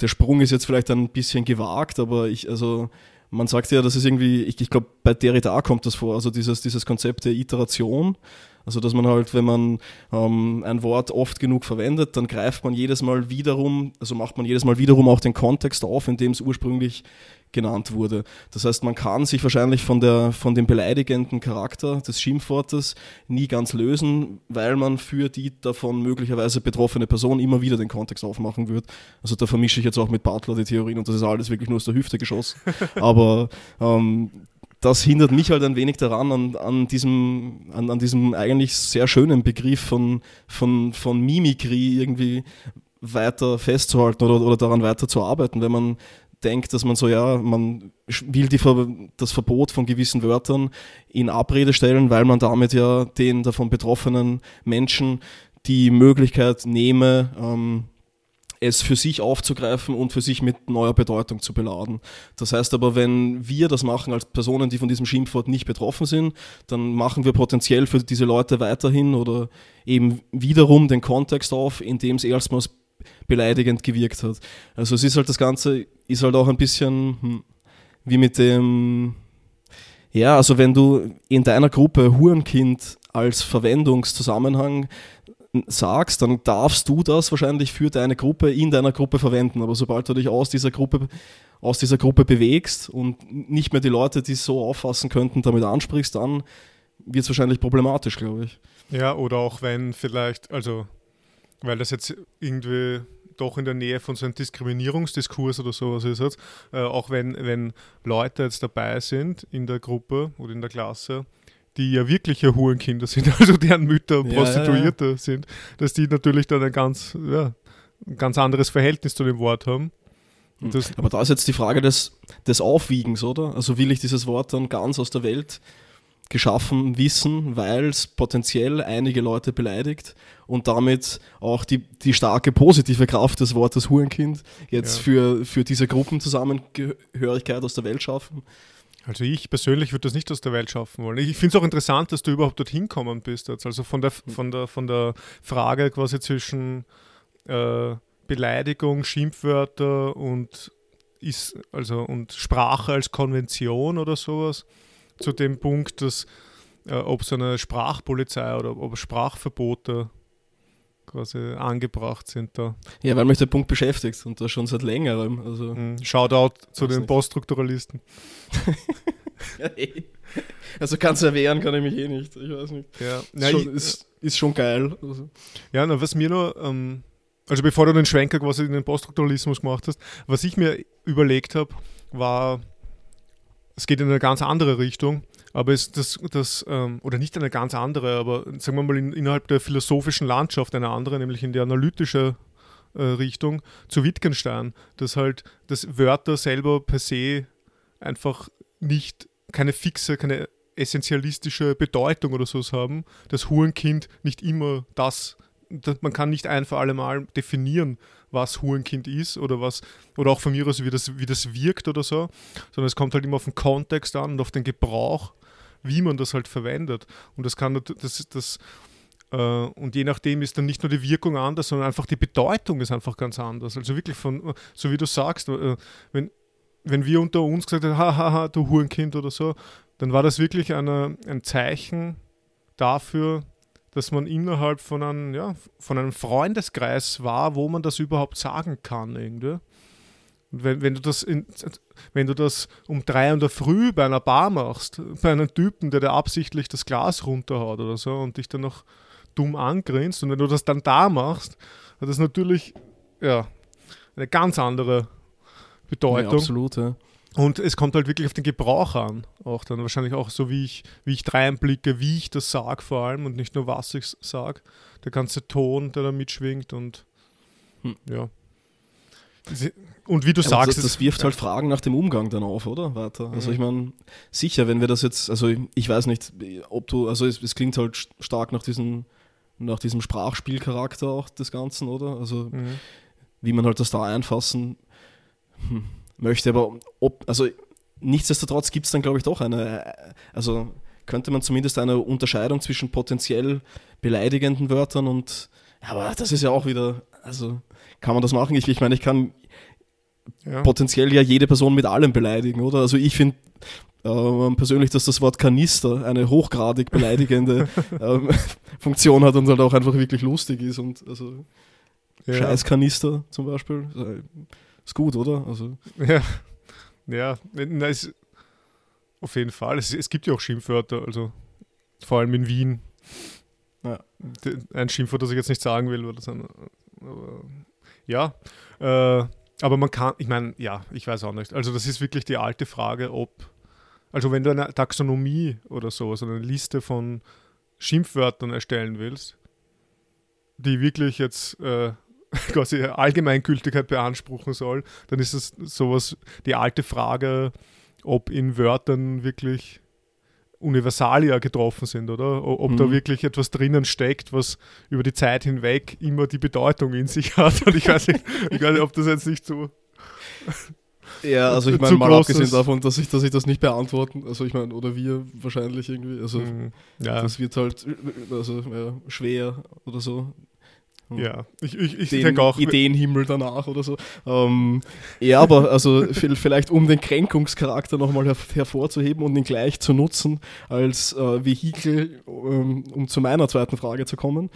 der Sprung ist jetzt vielleicht ein bisschen gewagt, aber ich, also man sagt ja, das ist irgendwie, ich, ich glaube, bei Derrida kommt das vor, also dieses, dieses Konzept der Iteration. Also, dass man halt, wenn man ähm, ein Wort oft genug verwendet, dann greift man jedes Mal wiederum, also macht man jedes Mal wiederum auch den Kontext auf, in dem es ursprünglich genannt wurde. Das heißt, man kann sich wahrscheinlich von, der, von dem beleidigenden Charakter des Schimpfwortes nie ganz lösen, weil man für die davon möglicherweise betroffene Person immer wieder den Kontext aufmachen wird. Also da vermische ich jetzt auch mit Butler die Theorien und das ist alles wirklich nur aus der Hüfte geschossen. Aber ähm, das hindert mich halt ein wenig daran, an, an, diesem, an, an diesem eigentlich sehr schönen Begriff von, von, von Mimikry irgendwie weiter festzuhalten oder, oder daran weiter zu arbeiten, wenn man denkt, dass man so, ja, man will die, das Verbot von gewissen Wörtern in Abrede stellen, weil man damit ja den davon betroffenen Menschen die Möglichkeit nehme, ähm, es für sich aufzugreifen und für sich mit neuer Bedeutung zu beladen. Das heißt aber, wenn wir das machen als Personen, die von diesem Schimpfwort nicht betroffen sind, dann machen wir potenziell für diese Leute weiterhin oder eben wiederum den Kontext auf, in dem es erstmals beleidigend gewirkt hat. Also es ist halt das Ganze, ist halt auch ein bisschen hm, wie mit dem, ja, also wenn du in deiner Gruppe Hurenkind als Verwendungszusammenhang sagst, dann darfst du das wahrscheinlich für deine Gruppe in deiner Gruppe verwenden. Aber sobald du dich aus dieser Gruppe, aus dieser Gruppe bewegst und nicht mehr die Leute, die es so auffassen könnten, damit ansprichst, dann wird es wahrscheinlich problematisch, glaube ich. Ja, oder auch wenn vielleicht, also weil das jetzt irgendwie doch in der Nähe von so einem Diskriminierungsdiskurs oder sowas ist jetzt, äh, auch wenn, wenn Leute jetzt dabei sind in der Gruppe oder in der Klasse, die ja wirkliche Hurenkinder sind, also deren Mütter ja, Prostituierte ja, ja. sind, dass die natürlich dann ein ganz, ja, ein ganz anderes Verhältnis zu dem Wort haben. Hm. Aber da ist jetzt die Frage des, des Aufwiegens, oder? Also will ich dieses Wort dann ganz aus der Welt geschaffen wissen, weil es potenziell einige Leute beleidigt und damit auch die, die starke positive Kraft des Wortes Hurenkind jetzt ja. für, für diese Gruppenzusammengehörigkeit aus der Welt schaffen. Also ich persönlich würde das nicht aus der Welt schaffen wollen. Ich finde es auch interessant, dass du überhaupt dorthin kommen bist. Jetzt. Also von der, von, der, von der Frage quasi zwischen äh, Beleidigung, Schimpfwörter und, ist, also, und Sprache als Konvention oder sowas zu dem Punkt, dass äh, ob so eine Sprachpolizei oder ob Sprachverbote quasi angebracht sind da. Ja, weil mich der Punkt beschäftigt und das schon seit längerem. Also mhm. Shoutout zu den nicht. Poststrukturalisten. ja, eh. Also ganz erwehren kann ich mich eh nicht. Ich weiß nicht. Ja, ist, schon, ist, ist schon geil. Also. Ja, na, was mir nur, ähm, also bevor du den Schwenker quasi in den Poststrukturalismus gemacht hast, was ich mir überlegt habe, war, es geht in eine ganz andere Richtung aber ist das, das ähm, oder nicht eine ganz andere, aber sagen wir mal in, innerhalb der philosophischen Landschaft eine andere, nämlich in die analytische äh, Richtung zu Wittgenstein, dass halt das Wörter selber per se einfach nicht keine fixe, keine essentialistische Bedeutung oder so haben, das Hurenkind nicht immer das, das man kann nicht ein für alle Mal definieren, was Hurenkind ist oder was, oder auch von mir aus, wie das, wie das wirkt oder so, sondern es kommt halt immer auf den Kontext an und auf den Gebrauch wie man das halt verwendet. Und das kann das, das äh, und je nachdem ist dann nicht nur die Wirkung anders, sondern einfach die Bedeutung ist einfach ganz anders. Also wirklich von, so wie du sagst, äh, wenn, wenn wir unter uns gesagt haben, haha, du Hurenkind oder so, dann war das wirklich eine, ein Zeichen dafür, dass man innerhalb von einem, ja, von einem Freundeskreis war, wo man das überhaupt sagen kann, irgendwie. Wenn, wenn, du das in, wenn du das um drei in der Früh bei einer Bar machst, bei einem Typen, der dir absichtlich das Glas runterhaut oder so und dich dann noch dumm angrinst und wenn du das dann da machst, hat das natürlich ja, eine ganz andere Bedeutung. Ja, absolut, ja. Und es kommt halt wirklich auf den Gebrauch an. Auch dann wahrscheinlich auch so, wie ich, wie ich reinblicke, wie ich das sage vor allem und nicht nur was ich sage. Der ganze Ton, der da mitschwingt und hm. ja. Und wie du ja, sagst. Das, das wirft halt Fragen nach dem Umgang dann auf, oder? Weiter. Also mhm. ich meine, sicher, wenn wir das jetzt, also ich weiß nicht, ob du, also es, es klingt halt stark nach diesem, nach diesem Sprachspielcharakter auch des Ganzen, oder? Also mhm. wie man halt das da einfassen hm, möchte. Aber ob, also nichtsdestotrotz gibt es dann, glaube ich, doch eine, also könnte man zumindest eine Unterscheidung zwischen potenziell beleidigenden Wörtern und, aber das ist ja auch wieder, also kann man das machen? Ich, ich meine, ich kann ja. potenziell ja jede Person mit allem beleidigen, oder? Also ich finde äh, persönlich, dass das Wort Kanister eine hochgradig beleidigende äh, Funktion hat und halt auch einfach wirklich lustig ist und also ja. Scheißkanister zum Beispiel ist gut, oder? Also ja, ja, na, es, auf jeden Fall. Es, es gibt ja auch Schimpfwörter, also vor allem in Wien. Ja. Ein Schimpfwort, das ich jetzt nicht sagen will, oder so. Aber, ja, äh, aber man kann, ich meine, ja, ich weiß auch nicht. Also das ist wirklich die alte Frage, ob, also wenn du eine Taxonomie oder so, also eine Liste von Schimpfwörtern erstellen willst, die wirklich jetzt äh, quasi Allgemeingültigkeit beanspruchen soll, dann ist es sowas, die alte Frage, ob in Wörtern wirklich Universalia getroffen sind, oder? Ob mhm. da wirklich etwas drinnen steckt, was über die Zeit hinweg immer die Bedeutung in sich hat. Und ich weiß nicht, ich weiß nicht ob das jetzt nicht so. Ja, also ich meine, mal abgesehen davon, dass ich, dass ich das nicht beantworten, also ich meine, oder wir wahrscheinlich irgendwie, also mhm. ja. das wird halt also, ja, schwer oder so. Ja, ich, ich, ich denke auch. Ideenhimmel danach oder so. Ähm, ja, aber also vielleicht um den Kränkungscharakter nochmal her hervorzuheben und ihn gleich zu nutzen als äh, Vehikel, ähm, um zu meiner zweiten Frage zu kommen.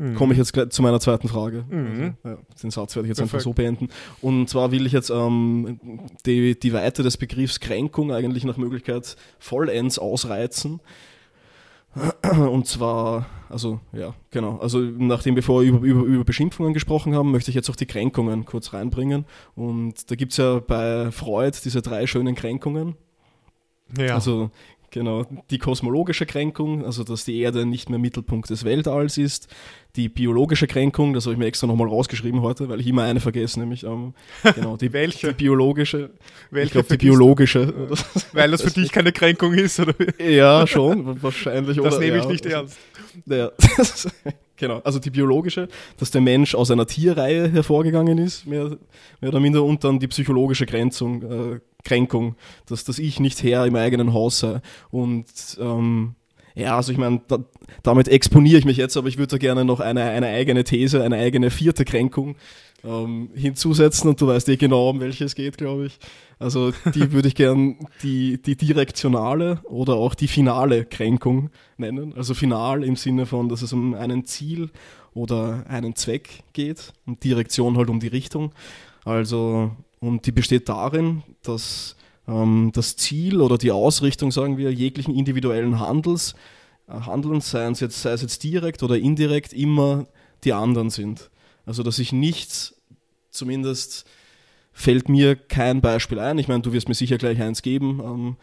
Mhm. Komme ich jetzt gleich zu meiner zweiten Frage. Mhm. Also, ja, den Satz werde ich jetzt Perfekt. einfach so beenden. Und zwar will ich jetzt ähm, die, die Weite des Begriffs Kränkung eigentlich nach Möglichkeit vollends ausreizen. Und zwar, also ja, genau. Also nachdem wir vorher über, über, über Beschimpfungen gesprochen haben, möchte ich jetzt auch die Kränkungen kurz reinbringen. Und da gibt es ja bei Freud diese drei schönen Kränkungen. Ja. Also Genau, die kosmologische Kränkung, also dass die Erde nicht mehr Mittelpunkt des Weltalls ist. Die biologische Kränkung, das habe ich mir extra nochmal rausgeschrieben heute, weil ich immer eine vergesse, nämlich ähm, genau, die, Welche? die biologische. Welche ich glaube, die biologische. Weil das für dich keine Kränkung ist, oder? Ja, schon, wahrscheinlich. Das oder, nehme ja, ich nicht ernst. Ja, genau. Also die biologische, dass der Mensch aus einer Tierreihe hervorgegangen ist, mehr, mehr oder minder, und dann die psychologische Grenzung, äh, Kränkung, dass das Ich nicht Herr im eigenen Haus sei. Und ähm, ja, also ich meine, da, damit exponiere ich mich jetzt, aber ich würde da gerne noch eine, eine eigene These, eine eigene vierte Kränkung ähm, hinzusetzen und du weißt eh genau, um welche es geht, glaube ich. Also die würde ich gern die, die direktionale oder auch die finale Kränkung nennen. Also final im Sinne von, dass es um einen Ziel oder einen Zweck geht und Direktion halt um die Richtung. Also, und die besteht darin, dass ähm, das Ziel oder die Ausrichtung, sagen wir, jeglichen individuellen Handels, äh, Handelns, sei es, jetzt, sei es jetzt direkt oder indirekt, immer die anderen sind. Also, dass ich nichts, zumindest fällt mir kein Beispiel ein, ich meine, du wirst mir sicher gleich eins geben, ähm,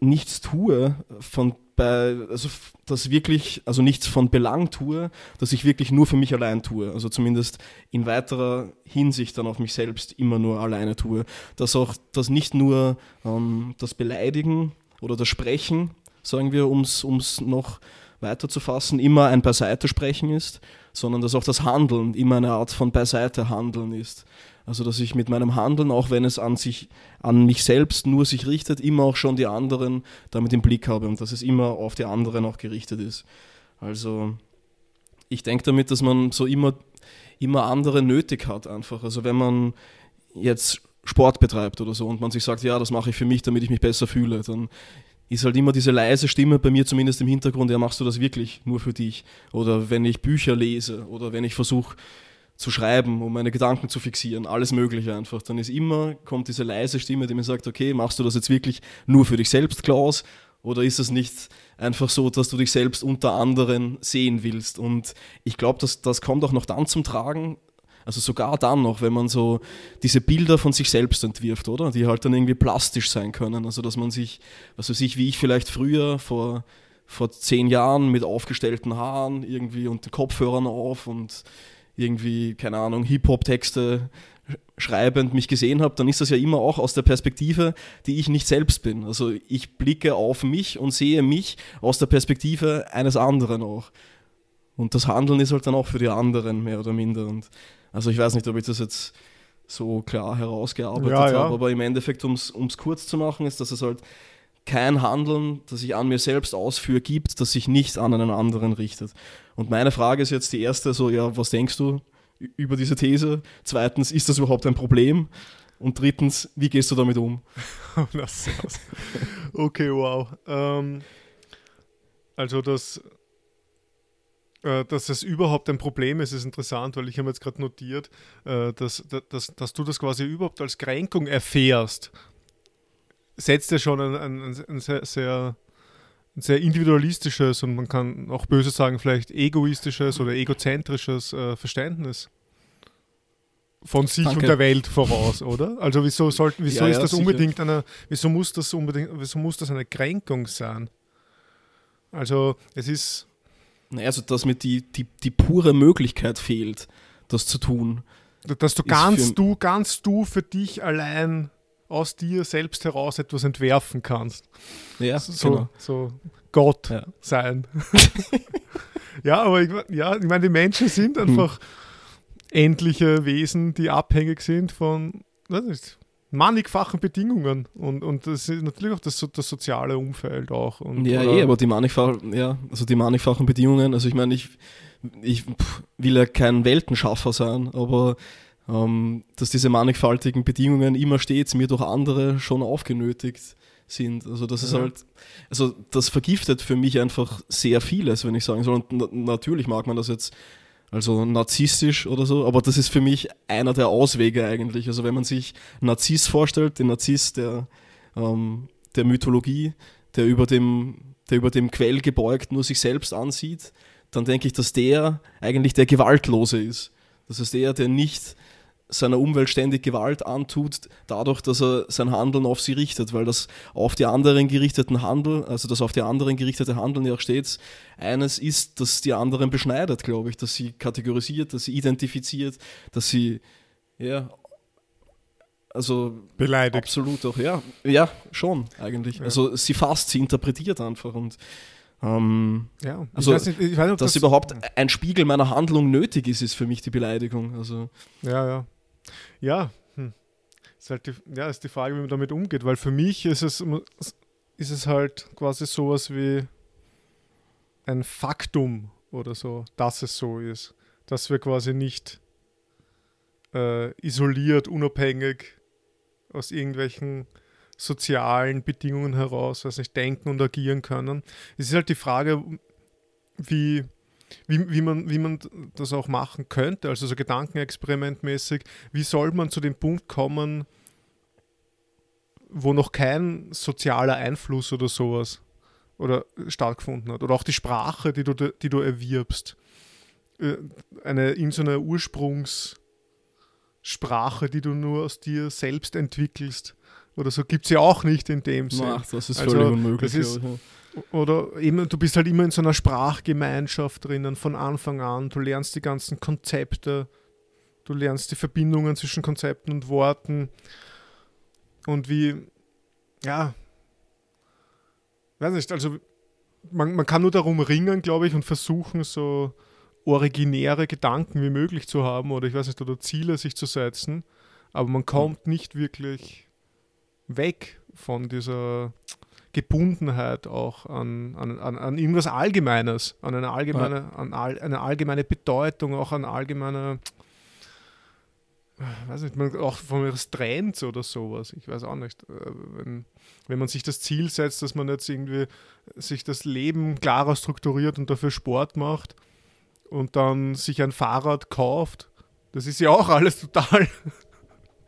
nichts tue, von bei, also das wirklich, also nichts von Belang tue, dass ich wirklich nur für mich allein tue. Also zumindest in weiterer Hinsicht dann auf mich selbst immer nur alleine tue. Dass auch das nicht nur ähm, das Beleidigen oder das Sprechen, sagen wir, um es noch weiter zu fassen, immer ein Beiseite sprechen ist, sondern dass auch das Handeln immer eine Art von Beiseite handeln ist. Also dass ich mit meinem Handeln, auch wenn es an sich, an mich selbst nur sich richtet, immer auch schon die anderen damit im Blick habe und dass es immer auf die anderen auch gerichtet ist. Also ich denke damit, dass man so immer, immer andere nötig hat einfach. Also wenn man jetzt Sport betreibt oder so und man sich sagt, ja, das mache ich für mich, damit ich mich besser fühle, dann ist halt immer diese leise Stimme bei mir zumindest im Hintergrund, ja, machst du das wirklich nur für dich? Oder wenn ich Bücher lese oder wenn ich versuche zu schreiben, um meine Gedanken zu fixieren, alles Mögliche einfach, dann ist immer, kommt diese leise Stimme, die mir sagt, okay, machst du das jetzt wirklich nur für dich selbst, Klaus? Oder ist es nicht einfach so, dass du dich selbst unter anderen sehen willst? Und ich glaube, das, das kommt auch noch dann zum Tragen, also sogar dann noch, wenn man so diese Bilder von sich selbst entwirft, oder? Die halt dann irgendwie plastisch sein können. Also dass man sich, was weiß ich, wie ich vielleicht früher vor, vor zehn Jahren mit aufgestellten Haaren irgendwie und den Kopfhörern auf und irgendwie, keine Ahnung, Hip-Hop-Texte schreibend mich gesehen habe, dann ist das ja immer auch aus der Perspektive, die ich nicht selbst bin. Also ich blicke auf mich und sehe mich aus der Perspektive eines anderen auch. Und das Handeln ist halt dann auch für die anderen mehr oder minder. Und also ich weiß nicht, ob ich das jetzt so klar herausgearbeitet ja, ja. habe, aber im Endeffekt, um es kurz zu machen, ist, dass es halt kein Handeln, das ich an mir selbst ausführe, gibt, das sich nicht an einen anderen richtet. Und meine Frage ist jetzt die erste, so, ja, was denkst du über diese These? Zweitens, ist das überhaupt ein Problem? Und drittens, wie gehst du damit um? okay, wow. Ähm, also das äh, dass es überhaupt ein Problem ist, ist interessant, weil ich habe jetzt gerade notiert, äh, dass, dass, dass du das quasi überhaupt als Kränkung erfährst. Setzt ja schon ein, ein, ein sehr, sehr, sehr individualistisches und man kann auch böse sagen, vielleicht egoistisches oder egozentrisches äh, Verständnis von sich Danke. und der Welt voraus, oder? Also wieso sollten, wieso ja, ist das sicher. unbedingt eine, wieso muss das unbedingt, wieso muss das eine Kränkung sein? Also es ist also dass mir die, die, die pure Möglichkeit fehlt, das zu tun. Dass du ganz du, ganz du für dich allein aus dir selbst heraus etwas entwerfen kannst. Ja, so, genau. so Gott ja. sein. ja, aber ich, ja, ich meine, die Menschen sind hm. einfach hm. endliche Wesen, die abhängig sind von, nicht, mannigfachen Bedingungen und, und das ist natürlich auch das, das soziale Umfeld auch. Und, ja, eh, aber die mannigfachen, ja, also die mannigfachen Bedingungen, also ich meine, ich, ich will ja kein Weltenschaffer sein, aber dass diese mannigfaltigen Bedingungen immer stets mir durch andere schon aufgenötigt sind. Also das ja. ist halt, also das vergiftet für mich einfach sehr vieles, wenn ich sagen soll. Und natürlich mag man das jetzt also narzisstisch oder so, aber das ist für mich einer der Auswege eigentlich. Also wenn man sich Narziss vorstellt, den Narziss der, ähm, der Mythologie, der über, dem, der über dem Quell gebeugt nur sich selbst ansieht, dann denke ich, dass der eigentlich der Gewaltlose ist. Das ist der, der nicht seiner Umwelt ständig Gewalt antut, dadurch, dass er sein Handeln auf sie richtet, weil das auf die anderen gerichteten Handel, also das auf die anderen gerichtete Handeln ja auch stets eines ist, dass die anderen beschneidet, glaube ich, dass sie kategorisiert, dass sie identifiziert, dass sie, ja, also beleidigt. Absolut auch, ja, ja, schon eigentlich. Ja. Also sie fasst, sie interpretiert einfach und ähm, ja, also, nicht, nicht, dass das überhaupt ein Spiegel meiner Handlung nötig ist, ist für mich die Beleidigung. Also, ja, ja. Ja, hm. ist halt die, ja, ist die Frage, wie man damit umgeht, weil für mich ist es, ist es halt quasi sowas wie ein Faktum oder so, dass es so ist. Dass wir quasi nicht äh, isoliert, unabhängig aus irgendwelchen sozialen Bedingungen heraus, was nicht denken und agieren können. Es ist halt die Frage, wie wie, wie, man, wie man das auch machen könnte, also so gedankenexperimentmäßig, wie soll man zu dem Punkt kommen, wo noch kein sozialer Einfluss oder sowas oder stattgefunden hat. Oder auch die Sprache, die du, die du erwirbst. Äh, eine, in so einer Ursprungssprache, die du nur aus dir selbst entwickelst. Oder so gibt es ja auch nicht in dem Sinne. Das ist völlig also, unmöglich. Das ist, oder eben, du bist halt immer in so einer Sprachgemeinschaft drinnen von Anfang an. Du lernst die ganzen Konzepte, du lernst die Verbindungen zwischen Konzepten und Worten. Und wie, ja, weiß nicht, also man, man kann nur darum ringen, glaube ich, und versuchen, so originäre Gedanken wie möglich zu haben oder ich weiß nicht, oder Ziele sich zu setzen. Aber man kommt nicht wirklich weg von dieser Gebundenheit auch an, an, an, an irgendwas Allgemeines, an eine allgemeine, ja. an all, eine allgemeine Bedeutung, auch an allgemeine, weiß nicht, man, auch von mir Trends oder sowas, ich weiß auch nicht. Äh, wenn, wenn man sich das Ziel setzt, dass man jetzt irgendwie sich das Leben klarer strukturiert und dafür Sport macht und dann sich ein Fahrrad kauft, das ist ja auch alles total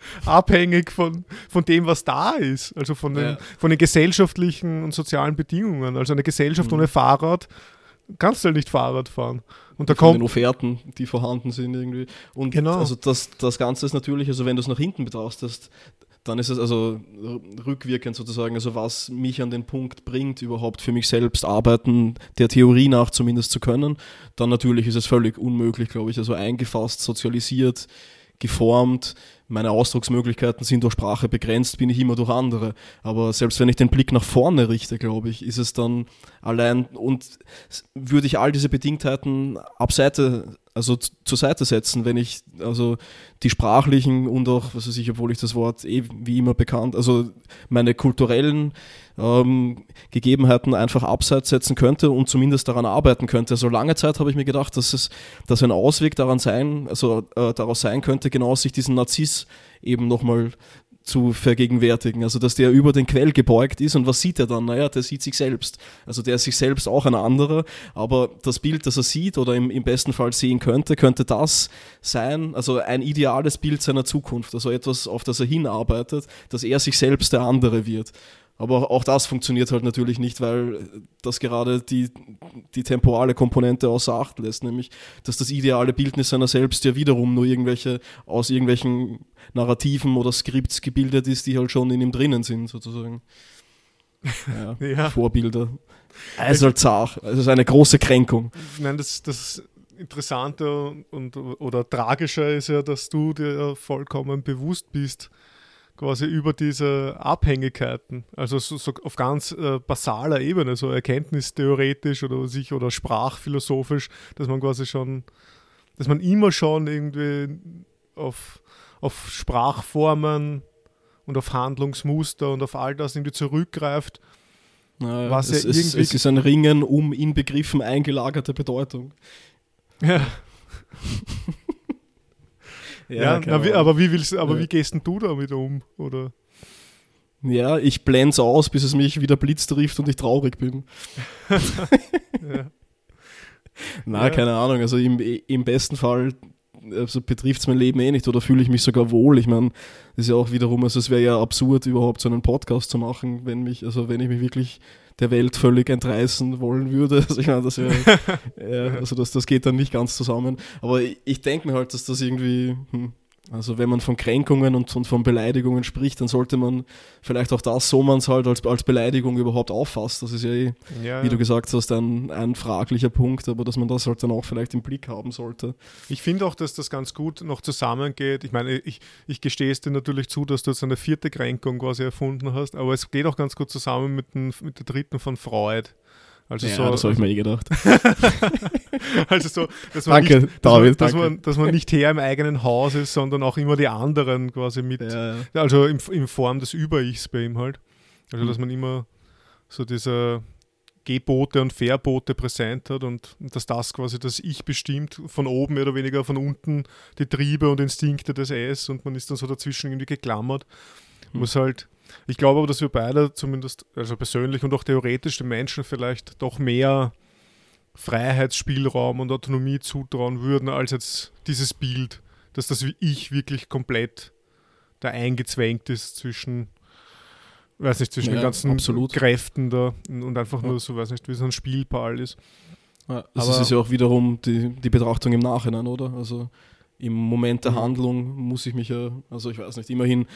abhängig von, von dem, was da ist. Also von den, ja. von den gesellschaftlichen und sozialen Bedingungen. Also eine Gesellschaft mhm. ohne Fahrrad kannst du halt nicht Fahrrad fahren. Und da von kommt den Offerten, die vorhanden sind irgendwie. Und genau. also das, das Ganze ist natürlich, also wenn du es nach hinten betrachtest, dann ist es also rückwirkend sozusagen, also was mich an den Punkt bringt, überhaupt für mich selbst arbeiten, der Theorie nach zumindest zu können, dann natürlich ist es völlig unmöglich, glaube ich, also eingefasst, sozialisiert, geformt, meine Ausdrucksmöglichkeiten sind durch Sprache begrenzt, bin ich immer durch andere. Aber selbst wenn ich den Blick nach vorne richte, glaube ich, ist es dann allein und würde ich all diese Bedingtheiten abseite also zur Seite setzen, wenn ich also die sprachlichen und auch, was weiß ich, obwohl ich das Wort eh wie immer bekannt, also meine kulturellen ähm, Gegebenheiten einfach abseits setzen könnte und zumindest daran arbeiten könnte. Also lange Zeit habe ich mir gedacht, dass es, dass ein Ausweg daran sein, also äh, daraus sein könnte, genau sich diesen Narziss eben nochmal zu vergegenwärtigen. Also, dass der über den Quell gebeugt ist und was sieht er dann? Naja, der sieht sich selbst. Also, der ist sich selbst auch ein anderer, aber das Bild, das er sieht oder im, im besten Fall sehen könnte, könnte das sein, also ein ideales Bild seiner Zukunft, also etwas, auf das er hinarbeitet, dass er sich selbst der andere wird. Aber auch das funktioniert halt natürlich nicht, weil das gerade die, die temporale Komponente außer Acht lässt, nämlich dass das ideale Bildnis seiner selbst ja wiederum nur irgendwelche aus irgendwelchen Narrativen oder Skripts gebildet ist, die halt schon in ihm drinnen sind, sozusagen. Ja, ja. Vorbilder. Es ist halt. Es ist eine große Kränkung. Nein, das, das Interessante und, oder Tragische ist ja, dass du dir vollkommen bewusst bist, quasi über diese Abhängigkeiten, also so, so auf ganz äh, basaler Ebene, so erkenntnistheoretisch oder sich oder sprachphilosophisch, dass man quasi schon, dass man immer schon irgendwie auf, auf Sprachformen und auf Handlungsmuster und auf all das irgendwie zurückgreift. Naja, was es, ja es, es ist ein Ringen um inbegriffen eingelagerte Bedeutung. Ja. Ja, ja wie, aber, wie, willst, aber ja. wie gehst denn du damit um? Oder? Ja, ich blende es aus, bis es mich wieder Blitz trifft und ich traurig bin. ja. Na, ja. keine Ahnung. Also im, im besten Fall also betrifft es mein Leben eh nicht oder fühle ich mich sogar wohl. Ich meine, das ist ja auch wiederum, also es wäre ja absurd, überhaupt so einen Podcast zu machen, wenn mich, also wenn ich mich wirklich der Welt völlig entreißen wollen würde. Also ich meine, das wäre, ja, also das, das geht dann nicht ganz zusammen. Aber ich, ich denke mir halt, dass das irgendwie, hm, also wenn man von Kränkungen und, und, von Beleidigungen spricht, dann sollte man vielleicht auch das, so man es halt als, als Beleidigung überhaupt auffasst. Das ist ja eh, ja, wie du gesagt hast, ein, ein fraglicher Punkt, aber dass man das halt dann auch vielleicht im Blick haben sollte. Ich finde auch, dass das ganz gut noch zusammengeht. Ich meine, ich, ich gestehe es dir natürlich zu, dass du jetzt eine vierte Kränkung quasi erfunden hast, aber es geht auch ganz gut zusammen mit, den, mit der dritten von Freud. Also ja, so, das habe ich mir eh gedacht. also so, dass man, danke, nicht, dass, David, man, dass, man, dass man nicht Herr im eigenen Haus ist, sondern auch immer die anderen quasi mit, ja, ja. also in, in Form des Über-Ichs bei ihm halt. Also mhm. dass man immer so diese Gebote und Verbote präsent hat und, und dass das quasi das Ich bestimmt, von oben mehr oder weniger, von unten die Triebe und Instinkte des Es und man ist dann so dazwischen irgendwie geklammert. Mhm. Muss halt ich glaube aber, dass wir beide zumindest, also persönlich und auch theoretisch den Menschen vielleicht doch mehr Freiheitsspielraum und Autonomie zutrauen würden, als jetzt dieses Bild, dass das wie ich wirklich komplett da eingezwängt ist zwischen, weiß nicht, zwischen ja, den ganzen absolut. Kräften da und einfach ja. nur so, weiß nicht, wie so ein Spielball ist. Ja, das aber ist ja auch wiederum die, die Betrachtung im Nachhinein, oder? Also im Moment der mhm. Handlung muss ich mich ja, also ich weiß nicht, immerhin,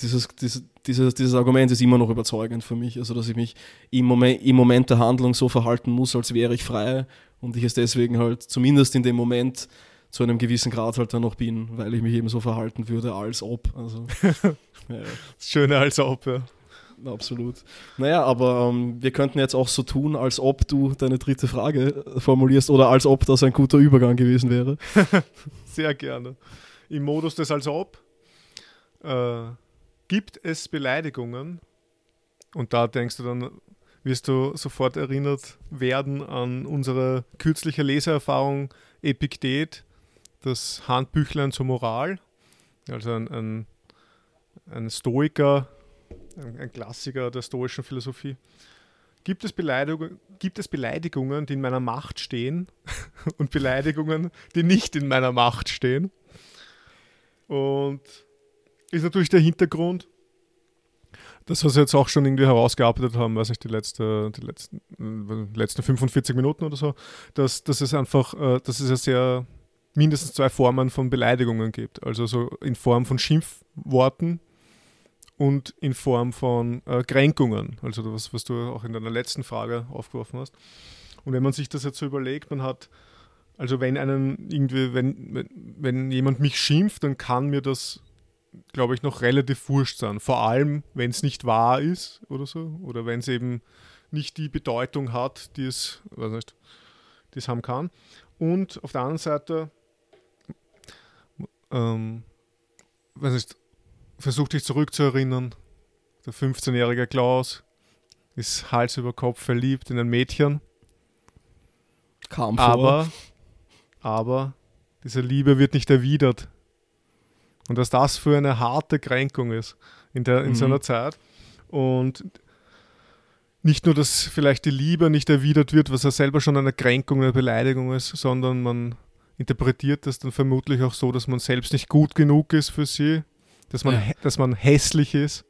dieses, dieses, dieses, dieses Argument ist immer noch überzeugend für mich, also dass ich mich im Moment, im Moment der Handlung so verhalten muss, als wäre ich frei und ich es deswegen halt zumindest in dem Moment zu einem gewissen Grad halt dann noch bin, weil ich mich eben so verhalten würde, als ob. Also, ja. Schöner als ob, ja. Absolut. Naja, aber ähm, wir könnten jetzt auch so tun, als ob du deine dritte Frage formulierst oder als ob das ein guter Übergang gewesen wäre. Sehr gerne. Im Modus des als ob äh, gibt es Beleidigungen und da denkst du dann, wirst du sofort erinnert werden an unsere kürzliche Leseerfahrung Epiktet, das Handbüchlein zur Moral also ein, ein, ein Stoiker, ein, ein Klassiker der stoischen Philosophie. Gibt es, gibt es Beleidigungen, die in meiner Macht stehen und Beleidigungen, die nicht in meiner Macht stehen? Und ist natürlich der Hintergrund, das, was wir jetzt auch schon irgendwie herausgearbeitet haben, weiß ich, die, letzte, die letzten, äh, letzten 45 Minuten oder so, dass, dass es einfach, äh, dass es ja sehr mindestens zwei Formen von Beleidigungen gibt. Also so in Form von Schimpfworten und in Form von äh, Kränkungen. Also was, was du auch in deiner letzten Frage aufgeworfen hast. Und wenn man sich das jetzt so überlegt, man hat, also wenn einen irgendwie, wenn, wenn, jemand mich schimpft, dann kann mir das glaube ich, noch relativ wurscht sein. Vor allem, wenn es nicht wahr ist oder so. Oder wenn es eben nicht die Bedeutung hat, die es, weiß nicht, die es haben kann. Und auf der anderen Seite, ähm, weiß nicht, versuch dich zurückzuerinnern. Der 15-jährige Klaus ist Hals über Kopf verliebt in ein Mädchen. Kam vor. Aber, aber diese Liebe wird nicht erwidert. Und dass das für eine harte Kränkung ist in, der, in mhm. seiner Zeit. Und nicht nur, dass vielleicht die Liebe nicht erwidert wird, was ja selber schon eine Kränkung, eine Beleidigung ist, sondern man interpretiert das dann vermutlich auch so, dass man selbst nicht gut genug ist für sie, dass man, ja. dass man hässlich ist.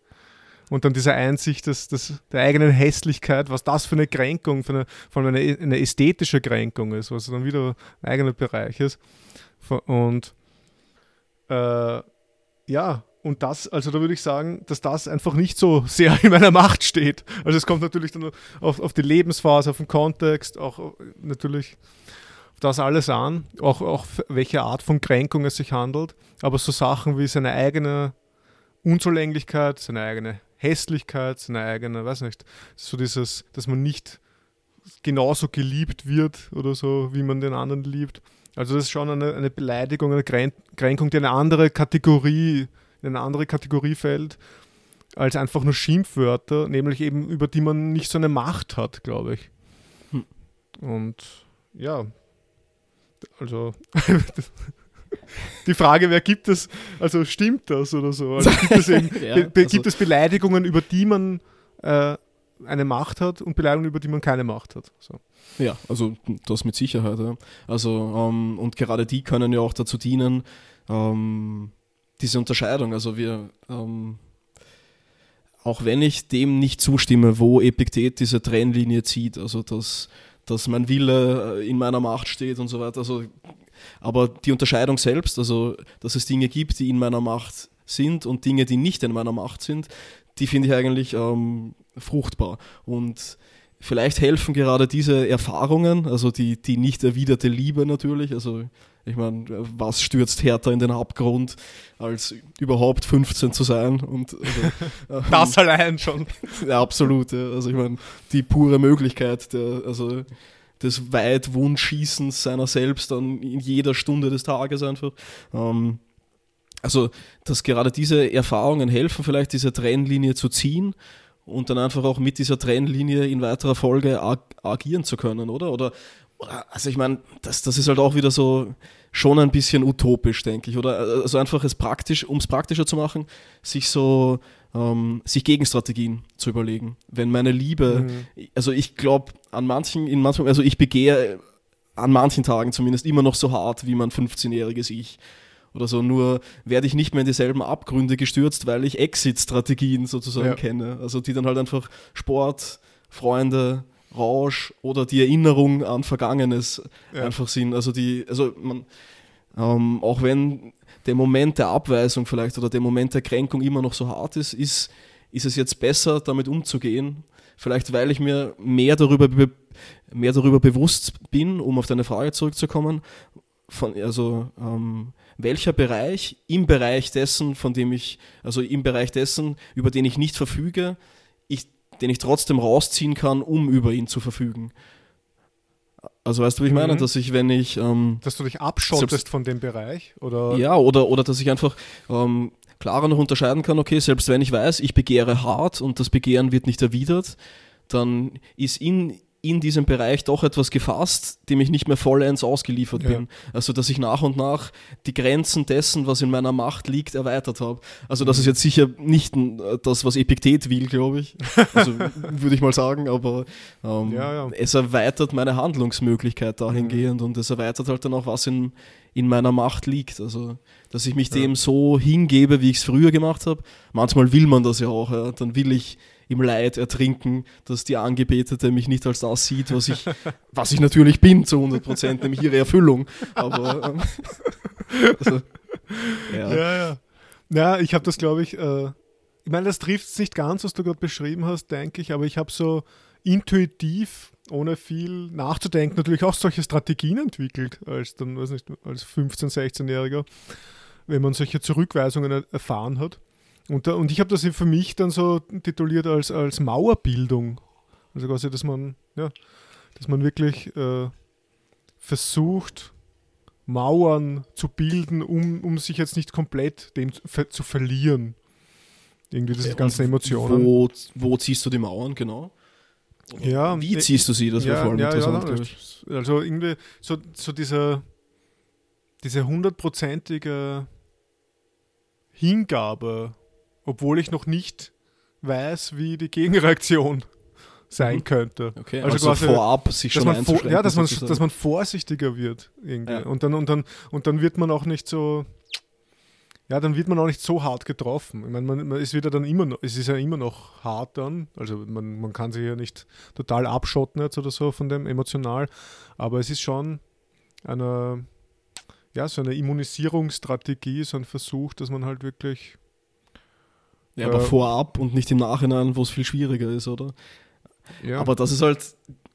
Und dann diese Einsicht dass, dass der eigenen Hässlichkeit, was das für eine Kränkung, für eine, vor allem eine, eine ästhetische Kränkung ist, was dann wieder ein eigener Bereich ist. Und äh, ja, und das, also da würde ich sagen, dass das einfach nicht so sehr in meiner Macht steht. Also es kommt natürlich dann auf, auf die Lebensphase, auf den Kontext, auch natürlich das alles an, auch, auch welche Art von Kränkung es sich handelt. Aber so Sachen wie seine eigene Unzulänglichkeit, seine eigene Hässlichkeit, seine eigene, weiß nicht, so dieses, dass man nicht genauso geliebt wird oder so, wie man den anderen liebt also das ist schon eine, eine Beleidigung, eine Kränkung, die eine andere Kategorie, in eine andere Kategorie fällt, als einfach nur Schimpfwörter, nämlich eben über die man nicht so eine Macht hat, glaube ich. Hm. Und ja, also die Frage, wer gibt es, also stimmt das oder so? Also gibt es, eben, ja, also gibt es Beleidigungen, über die man äh, eine Macht hat und Beleidigungen, über die man keine Macht hat. So. Ja, also das mit Sicherheit. Ja. Also, ähm, und gerade die können ja auch dazu dienen, ähm, diese Unterscheidung. Also wir, ähm, auch wenn ich dem nicht zustimme, wo Epiktet diese Trennlinie zieht, also dass, dass mein Wille äh, in meiner Macht steht und so weiter. Also, aber die Unterscheidung selbst, also dass es Dinge gibt, die in meiner Macht sind und Dinge, die nicht in meiner Macht sind, die finde ich eigentlich ähm, fruchtbar. Und vielleicht helfen gerade diese Erfahrungen, also die, die nicht erwiderte Liebe natürlich, also ich meine, was stürzt härter in den Abgrund, als überhaupt 15 zu sein? Und, also, das ähm, allein schon. Ja, absolut. Ja. Also ich meine, die pure Möglichkeit der, also des Weitwundschießens seiner selbst dann in jeder Stunde des Tages einfach. Ähm, also, dass gerade diese Erfahrungen helfen, vielleicht diese Trennlinie zu ziehen und dann einfach auch mit dieser Trennlinie in weiterer Folge ag agieren zu können, oder? Oder, oder also ich meine, das, das ist halt auch wieder so schon ein bisschen utopisch, denke ich, oder? Also einfach es praktisch, um es praktischer zu machen, sich so, ähm, sich Gegenstrategien zu überlegen. Wenn meine Liebe, mhm. also ich glaube an manchen, in manchen, also ich begehe an manchen Tagen zumindest immer noch so hart wie mein 15-jähriges Ich oder so. Nur werde ich nicht mehr in dieselben Abgründe gestürzt, weil ich Exit-Strategien sozusagen ja. kenne. Also die dann halt einfach Sport, Freunde, Rausch oder die Erinnerung an Vergangenes ja. einfach sind. Also die, also man, ähm, auch wenn der Moment der Abweisung vielleicht oder der Moment der Kränkung immer noch so hart ist, ist, ist es jetzt besser, damit umzugehen. Vielleicht weil ich mir mehr darüber, mehr darüber bewusst bin, um auf deine Frage zurückzukommen, von, also ähm, welcher Bereich im Bereich dessen, von dem ich, also im Bereich dessen, über den ich nicht verfüge, den ich trotzdem rausziehen kann, um über ihn zu verfügen. Also weißt du, wie ich meine? Mhm. Dass ich, wenn ich... Ähm, dass du dich abschottest von dem Bereich? Oder? Ja, oder, oder dass ich einfach ähm, klarer noch unterscheiden kann, okay, selbst wenn ich weiß, ich begehre hart und das Begehren wird nicht erwidert, dann ist in, in diesem Bereich doch etwas gefasst, dem ich nicht mehr vollends ausgeliefert Ja. bin. Also dass ich nach und nach die Grenzen dessen, was in meiner Macht liegt, erweitert habe. Also das ist jetzt sicher nicht äh, das, was Epiktet will, glaube ich. Also würde ich mal sagen, aber ähm, Ja, ja. es erweitert meine Handlungsmöglichkeit dahingehend und es erweitert halt dann auch, was in, in meiner Macht liegt. Also dass ich mich dem so hingebe, wie ich es früher gemacht habe. Manchmal will man das ja auch. Dann will ich im Leid ertrinken, dass die Angebetete mich nicht als das sieht, was ich, was ich natürlich bin zu 100 Prozent, nämlich ihre Erfüllung. Aber ähm, also, ja. Ja, ja. Ja, ich habe das, glaube ich, äh, ich meine, das trifft es nicht ganz, was du gerade beschrieben hast, denke ich, aber ich habe so intuitiv, ohne viel nachzudenken, natürlich auch solche Strategien entwickelt, als dann, weiß nicht, als 15-, 16-Jähriger, wenn man solche Zurückweisungen er erfahren hat. Und, da, und ich habe das für mich dann so tituliert als, als Mauerbildung. Also quasi, dass man, ja, dass man wirklich äh, versucht, Mauern zu bilden, um, um sich jetzt nicht komplett dem zu, ver zu verlieren. Irgendwie diese Und ganzen Emotionen. Wo, wo ziehst du die Mauern, genau? Ja, Wie äh, ziehst du sie? Das wäre vor allem interessant, glaube ich. Also irgendwie so, so dieser, diese hundertprozentige Hingabe, obwohl ich noch nicht weiß, wie die Gegenreaktion sein Mhm. könnte. Okay, Also also, quasi, vorab sich schon vor, ja, dass man, sozusagen. dass man vorsichtiger wird irgendwie. Ja. Und, dann, und, dann, und dann wird man auch nicht so, ja, dann wird man auch nicht so hart getroffen. Ich meine, man, man ist wieder dann immer noch, es ist ja immer noch hart dann, also man, man kann sich ja nicht total abschotten jetzt oder so von dem emotional, aber es ist schon eine, ja, so eine Immunisierungsstrategie, so ein Versuch, dass man halt wirklich, ja, aber äh, vorab und nicht im Nachhinein, wo es viel schwieriger ist, oder? ja, Aber das ist halt,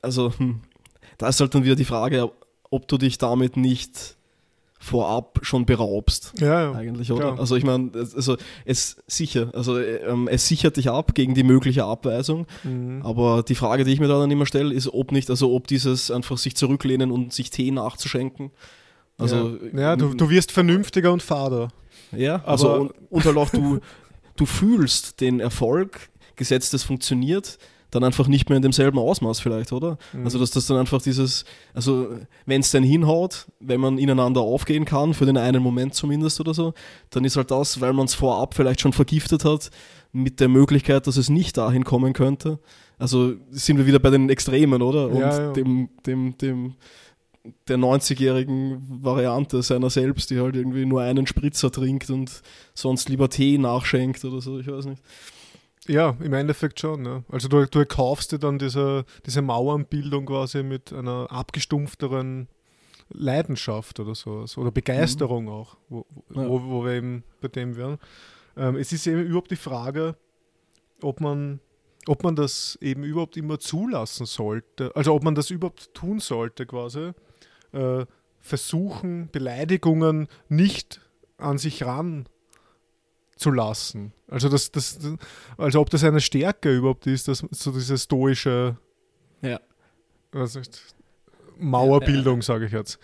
also, hm, da ist halt dann wieder die Frage, ob du dich damit nicht vorab schon beraubst. ja, ja. Eigentlich, oder? Klar. Also ich meine, es- also es sicher, also ähm, es sichert dich ab gegen die mögliche Abweisung, Mhm. aber die Frage, die ich mir da dann immer stelle, ist, ob nicht, also ob dieses einfach sich zurücklehnen und sich Tee nachzuschenken. Also ja, ja du, du wirst vernünftiger und fader. Ja, also Aber- und, und halt auch du, du fühlst den Erfolg, gesetzt es funktioniert, dann einfach nicht mehr in demselben Ausmaß vielleicht, oder? Mhm. Also dass das dann einfach dieses, also wenn es dann hinhaut, wenn man ineinander aufgehen kann, für den einen Moment zumindest oder so, dann ist halt das, weil man es vorab vielleicht schon vergiftet hat, mit der Möglichkeit, dass es nicht dahin kommen könnte. Also sind wir wieder bei den Extremen, oder? Und Ja, ja. dem, dem, dem der 90-jährigen Variante seiner selbst, die halt irgendwie nur einen Spritzer trinkt und sonst lieber Tee nachschenkt oder so, ich weiß nicht. Ja, im Endeffekt schon. Ja. Also du, du erkaufst dir dann diese, diese Mauernbildung quasi mit einer abgestumpfteren Leidenschaft oder sowas. Oder Begeisterung auch, wo, wo, Ja. wo, wo wir eben bei dem wären. Ähm, es ist eben überhaupt die Frage, ob man, ob man das eben überhaupt immer zulassen sollte. Also ob man das überhaupt tun sollte quasi. Äh, versuchen, Beleidigungen nicht an sich ran zu lassen. Also, das, das, also ob das eine Stärke überhaupt ist, dass so diese stoische Ja. nicht, Mauerbildung, sage ich jetzt.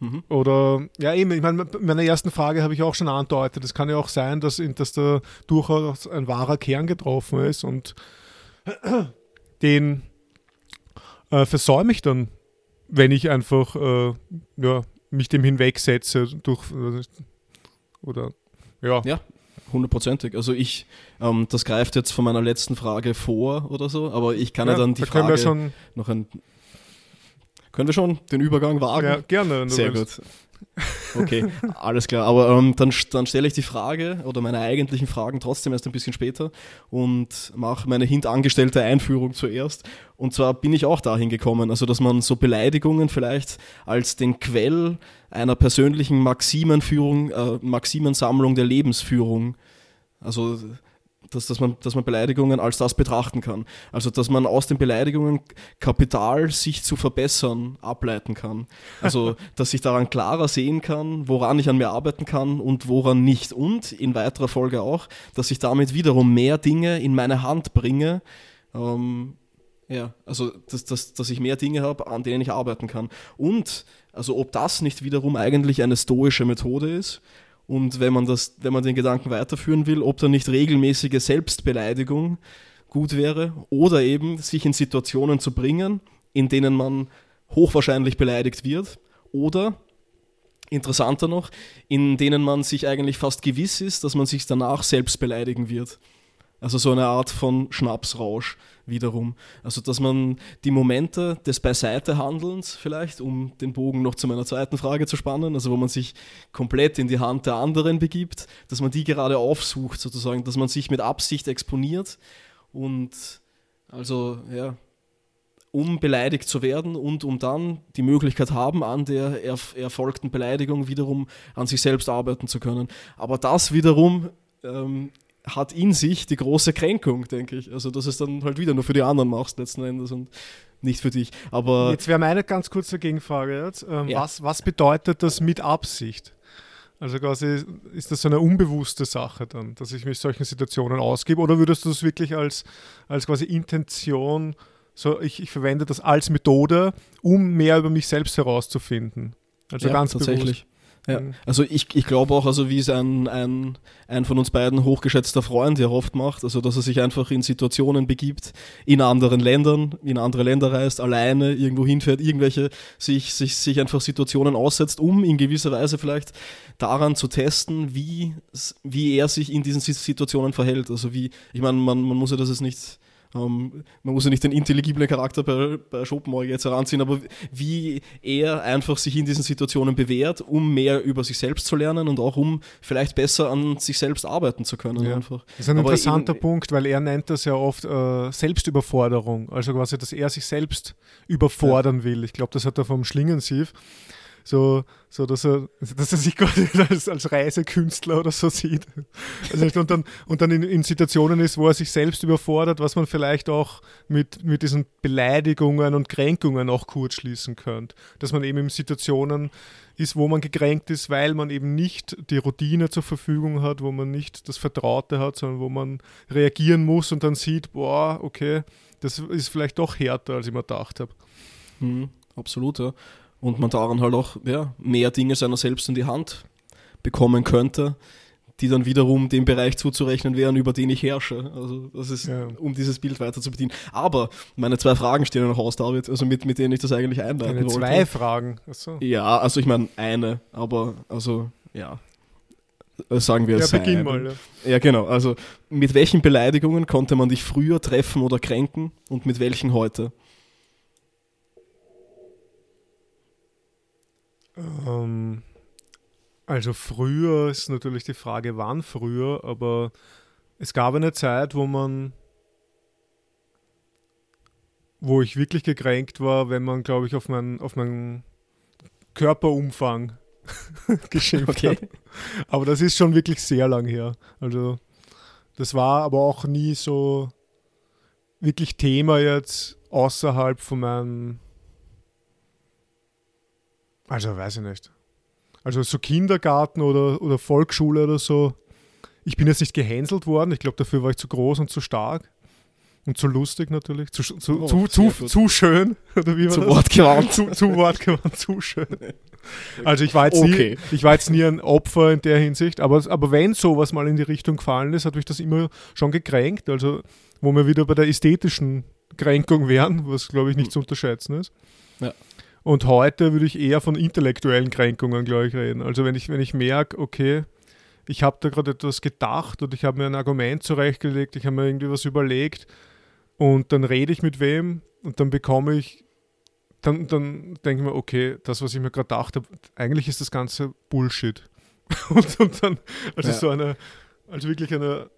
Mhm. Oder, ja eben, ich meine, in meiner ersten Frage habe ich auch schon andeutet, es kann ja auch sein, dass, dass da durchaus ein wahrer Kern getroffen ist und den äh, versäume ich dann, wenn ich einfach äh, ja, mich dem hinwegsetze durch äh, oder ja. Ja, hundertprozentig. Also ich, ähm, das greift jetzt von meiner letzten Frage vor oder so, aber ich kann ja, dann die da Frage schon noch ein. Können wir schon den Übergang wagen? ja, gerne. Sehr willst. gut. Okay, alles klar. Aber ähm, dann, dann stelle ich die Frage oder meine eigentlichen Fragen trotzdem erst ein bisschen später und mache meine hintangestellte Einführung zuerst. Und zwar bin ich auch dahin gekommen, also dass man so Beleidigungen vielleicht als den Quell einer persönlichen Maximenführung, äh, Maximensammlung der Lebensführung, also dass, dass, man, dass man Beleidigungen als das betrachten kann. Also dass man aus den Beleidigungen Kapital sich zu verbessern ableiten kann. Also dass ich daran klarer sehen kann, woran ich an mir arbeiten kann und woran nicht. Und in weiterer Folge auch, dass ich damit wiederum mehr Dinge in meine Hand bringe. Ähm, ja, also dass, dass, dass ich mehr Dinge habe, an denen ich arbeiten kann. Und also ob das nicht wiederum eigentlich eine stoische Methode ist, und wenn man, das, wenn man den Gedanken weiterführen will, ob da nicht regelmäßige Selbstbeleidigung gut wäre oder eben sich in Situationen zu bringen, in denen man hochwahrscheinlich beleidigt wird oder interessanter noch, in denen man sich eigentlich fast gewiss ist, dass man sich danach selbst beleidigen wird. Also so eine Art von Schnapsrausch wiederum. Also dass man die Momente des Beiseitehandelns vielleicht, um den Bogen noch zu meiner zweiten Frage zu spannen, also wo man sich komplett in die Hand der anderen begibt, dass man die gerade aufsucht sozusagen, dass man sich mit Absicht exponiert und also ja, um beleidigt zu werden und um dann die Möglichkeit haben, an der erf erfolgten Beleidigung wiederum an sich selbst arbeiten zu können. Aber das wiederum ähm, hat in sich die große Kränkung, denke ich. Also, dass es dann halt wieder nur für die anderen machst, letzten Endes und nicht für dich. Aber jetzt wäre meine ganz kurze Gegenfrage jetzt. Ähm, ja. was, was bedeutet das mit Absicht? Also quasi ist das so eine unbewusste Sache dann, dass ich mich solchen Situationen ausgebe oder würdest du das wirklich als, als quasi Intention, so ich, ich verwende das als Methode, um mehr über mich selbst herauszufinden? Also ja, ganz tatsächlich. Bewusst. Ja, mhm. also ich, ich glaube auch, also wie es ein, ein, ein von uns beiden hochgeschätzter Freund ja oft macht, also dass er sich einfach in Situationen begibt, in anderen Ländern, in andere Länder reist, alleine irgendwo hinfährt, irgendwelche, sich, sich, sich einfach Situationen aussetzt, um in gewisser Weise vielleicht daran zu testen, wie, wie er sich in diesen Situationen verhält. Also wie, ich meine, man, man muss ja das jetzt nicht ähm, man muss ja nicht den intelligiblen Charakter bei, bei Schopenhauer jetzt heranziehen, aber wie er einfach sich in diesen Situationen bewährt, um mehr über sich selbst zu lernen und auch um vielleicht besser an sich selbst arbeiten zu können. Ja. Einfach. Das ist ein aber interessanter in, Punkt, weil er nennt das ja oft äh, Selbstüberforderung, also quasi, dass er sich selbst überfordern ja. will. Ich glaube, das hat er vom Schlingensief so, so dass, er, dass er sich quasi als, als Reisekünstler oder so sieht. Also und dann, und dann in, in, Situationen ist, wo er sich selbst überfordert, was man vielleicht auch mit, mit diesen Beleidigungen und Kränkungen auch kurz schließen könnte. Dass man eben in Situationen ist, wo man gekränkt ist, weil man eben nicht die Routine zur Verfügung hat, wo man nicht das Vertraute hat, sondern wo man reagieren muss und dann sieht, boah, okay, das ist vielleicht doch härter, als ich mir gedacht habe. Mhm, absolut, ja und man daran halt auch ja, mehr Dinge seiner selbst in die Hand bekommen könnte, die dann wiederum dem Bereich zuzurechnen wären, über den ich herrsche. Also das ist, ja. um dieses Bild weiter zu bedienen. Aber meine zwei Fragen stehen ja noch aus, David, also mit, mit denen ich das eigentlich einleiten Deine wollte. Zwei Fragen? Achso. Ja, also ich meine eine, aber also ja. Äh, sagen wir es. Ja, beginn mal. Ja. ja, genau. Also mit welchen Beleidigungen konnte man dich früher treffen oder kränken und mit welchen heute? Ähm, also früher ist natürlich die Frage, wann früher, aber es gab eine Zeit, wo man, wo ich wirklich gekränkt war, wenn man, glaube ich, auf meinen, auf meinen Körperumfang geschimpft okay. hat. Aber das ist schon wirklich sehr lang her. Also das war aber auch nie so wirklich Thema jetzt außerhalb von meinem also weiß ich nicht. Also so Kindergarten oder, oder Volksschule oder so. Ich bin jetzt nicht gehänselt worden. Ich glaube, dafür war ich zu groß und zu stark. Und zu lustig natürlich. Zu, zu, oh, zu, zu, zu, schön. Oder wie war zu wortgewandt. zu, zu wortgewandt, zu schön. Also ich war, jetzt okay. nie, ich war jetzt nie ein Opfer in der Hinsicht. Aber, aber wenn sowas mal in die Richtung gefallen ist, hat mich das immer schon gekränkt. Also wo wir wieder bei der ästhetischen Kränkung wären, was glaube ich nicht zu unterschätzen ist. Ja. Und heute würde ich eher von intellektuellen Kränkungen, glaube ich, reden. Also wenn ich, wenn ich merke, okay, ich habe da gerade etwas gedacht und ich habe mir ein Argument zurechtgelegt, ich habe mir irgendwie was überlegt und dann rede ich mit wem und dann bekomme ich, dann, dann denke ich mir, okay, das, was ich mir gerade gedacht habe, eigentlich ist das Ganze Bullshit. und, und, dann, also ja. so eine, also wirklich eine,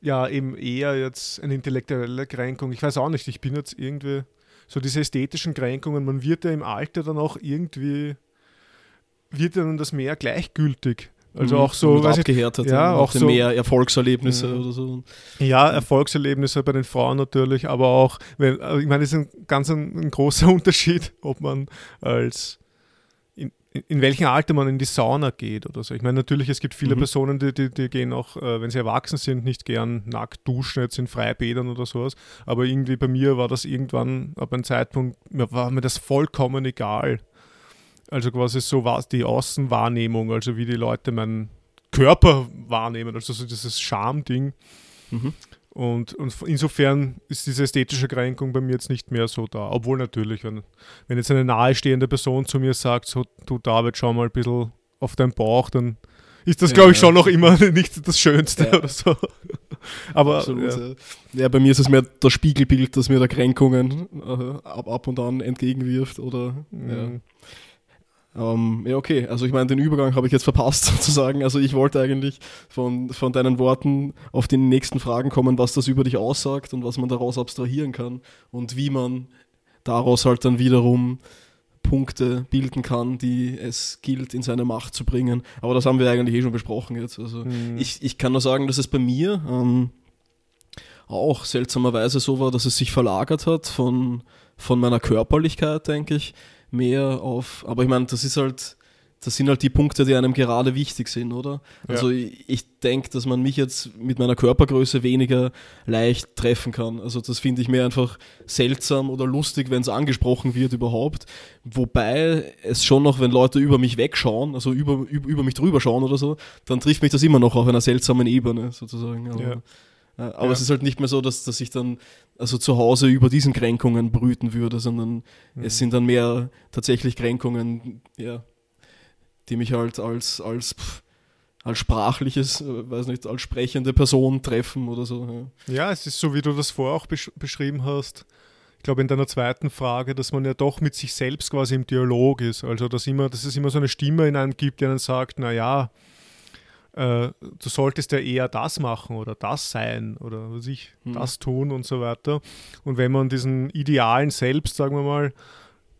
ja, eben eher jetzt eine intellektuelle Kränkung. Ich weiß auch nicht, ich bin jetzt irgendwie so diese ästhetischen Kränkungen, man wird ja im Alter dann auch irgendwie, wird dann das mehr gleichgültig. Also mhm, auch so, weiß abgehärtet, ja, auch so mehr Erfolgserlebnisse mhm. oder so. Ja, Erfolgserlebnisse bei den Frauen natürlich, aber auch, wenn, also ich meine, es ist ein ganz ein, ein großer Unterschied, ob man als in welchem Alter man in die Sauna geht oder so. Ich meine, natürlich, es gibt viele mhm. Personen, die, die, die, gehen auch, äh, wenn sie erwachsen sind, nicht gern nackt duschen, jetzt in Freibädern oder sowas. Aber irgendwie bei mir war das irgendwann ab einem Zeitpunkt, mir war mir das vollkommen egal. Also quasi so war die Außenwahrnehmung, also wie die Leute meinen Körper wahrnehmen, also so dieses Schamding. Mhm. Und, und insofern ist diese ästhetische Kränkung bei mir jetzt nicht mehr so da. Obwohl natürlich, wenn, wenn jetzt eine nahestehende Person zu mir sagt, so, du David, schau mal ein bisschen auf deinen Bauch, dann ist das, ja, glaube ich, schon noch immer nicht das Schönste ja. oder so. Aber Absolut, ja. ja. bei mir ist es mehr das Spiegelbild, das mir da Kränkungen äh, ab, ab und an entgegenwirft oder mhm. Ähm, ja, okay. Also ich meine, den Übergang habe ich jetzt verpasst sozusagen. Also ich wollte eigentlich von, von deinen Worten auf die nächsten Fragen kommen, was das über dich aussagt und was man daraus abstrahieren kann und wie man daraus halt dann wiederum Punkte bilden kann, die es gilt, in seine Macht zu bringen. Aber das haben wir eigentlich eh schon besprochen jetzt. Also mhm. ich, ich kann nur sagen, dass es bei mir ähm, auch seltsamerweise so war, dass es sich verlagert hat von, von meiner Körperlichkeit, denke ich, mehr auf. Aber ich meine, das ist halt das sind halt die Punkte, die einem gerade wichtig sind, oder? Ja. Also ich, ich denke, dass man mich jetzt mit meiner Körpergröße weniger leicht treffen kann. Also das finde ich mir einfach seltsam oder lustig, wenn es angesprochen wird überhaupt. Wobei es schon noch, wenn Leute über mich wegschauen, also über, über, über mich drüber schauen oder so, dann trifft mich das immer noch auf einer seltsamen Ebene sozusagen. Aber, ja. Aber ja. es ist halt nicht mehr so, dass, dass ich dann also zu Hause über diesen Kränkungen brüten würde, sondern mhm. es sind dann mehr tatsächlich Kränkungen, ja, die mich halt als, als, als sprachliches, äh, weiß nicht, als sprechende Person treffen oder so. Ja, ja es ist so, wie du das vorher auch besch beschrieben hast. Ich glaube, in deiner zweiten Frage, dass man ja doch mit sich selbst quasi im Dialog ist. Also, dass, immer, dass es immer so eine Stimme in einem gibt, die einen sagt, naja, äh, du solltest ja eher das machen oder das sein oder was ich, hm. das tun und so weiter. Und wenn man diesen Idealen selbst, sagen wir mal,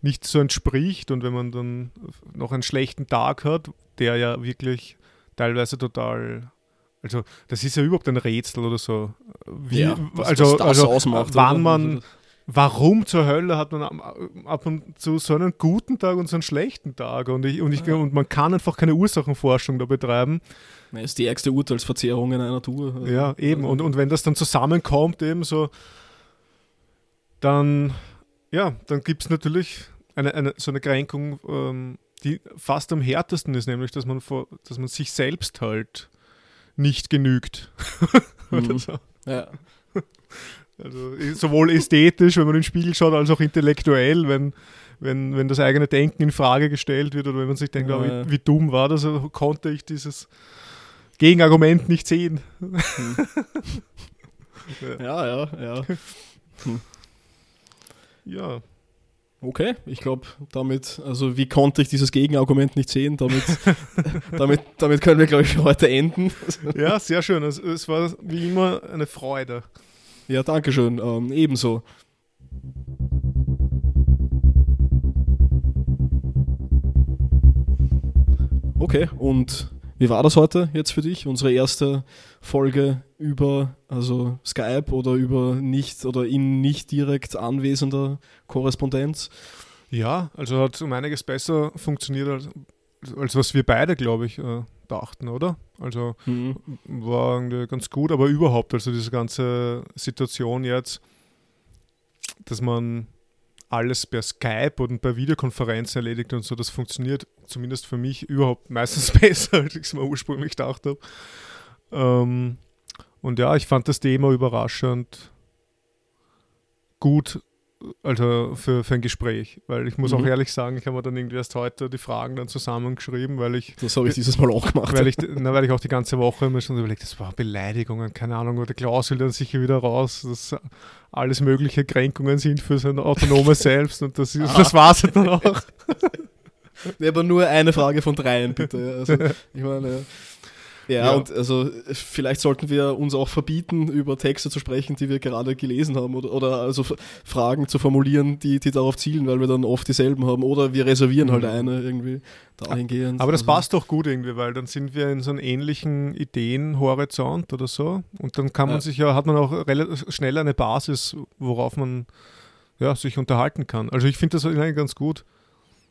nicht so entspricht und wenn man dann noch einen schlechten Tag hat, der ja wirklich teilweise total also das ist ja überhaupt ein Rätsel oder so. Wie, ja, was, also, was das also ausmacht, wann oder? man, warum zur Hölle hat man ab und zu so einen guten Tag und so einen schlechten Tag und, ich, und, ich, ja. und man kann einfach keine Ursachenforschung da betreiben. Das ist die ärgste Urteilsverzerrung in einer Tour. Ja, eben. Und, und wenn das dann zusammenkommt, eben so, dann, ja, dann gibt es natürlich eine, eine, so eine Kränkung, ähm, die fast am härtesten ist, nämlich, dass man, vor, dass man sich selbst halt nicht genügt. mhm. so. Ja. Also sowohl ästhetisch, wenn man in den Spiegel schaut, als auch intellektuell, wenn, wenn, wenn das eigene Denken in Frage gestellt wird oder wenn man sich denkt, ja, oh, wie, wie, dumm war das, also konnte ich dieses Gegenargument nicht sehen. Hm. ja, ja, ja. Hm. Ja. Okay, ich glaube, damit, also wie konnte ich dieses Gegenargument nicht sehen? Damit, damit, damit können wir, glaube ich, für heute enden. ja, sehr schön. Es, es, war wie immer eine Freude. Ja, danke schön. Ähm, ebenso. Okay, und wie war das heute jetzt für dich? Unsere erste Folge über also Skype oder über nicht oder in nicht direkt anwesender Korrespondenz? Ja, also hat um einiges besser funktioniert als, als was wir beide, glaube ich, äh, dachten, oder? Also mhm. war irgendwie ganz gut, aber überhaupt, also diese ganze Situation jetzt, dass man alles per Skype und per Videokonferenz erledigt und so, das funktioniert zumindest für mich überhaupt meistens besser, als ich es mir ursprünglich gedacht habe. Ähm, und ja, ich fand das Thema überraschend gut, also für, für ein Gespräch, weil ich muss mhm. auch ehrlich sagen, ich habe mir dann irgendwie erst heute die Fragen dann zusammengeschrieben, weil ich. Das habe ich dieses Mal auch gemacht. Weil ich, na, weil ich auch die ganze Woche mir schon überlegt, das war Beleidigungen, keine Ahnung, oder Klaus will dann sicher wieder raus, dass alles mögliche Kränkungen sind für sein autonomes Selbst und das, das war es dann auch. Nee, aber nur eine Frage von dreien, bitte. Also, ich meine, ja, ja, und also vielleicht sollten wir uns auch verbieten, über Texte zu sprechen, die wir gerade gelesen haben oder, oder also Fragen zu formulieren, die, die darauf zielen, weil wir dann oft dieselben haben oder wir reservieren halt mhm. halt eine irgendwie dahingehend. Aber das also. passt doch gut irgendwie, weil dann sind wir in so einem ähnlichen Ideenhorizont oder so und dann kann man ja. sich ja, hat man auch relativ schnell eine Basis, worauf man ja, sich unterhalten kann. Also ich finde das eigentlich ganz gut.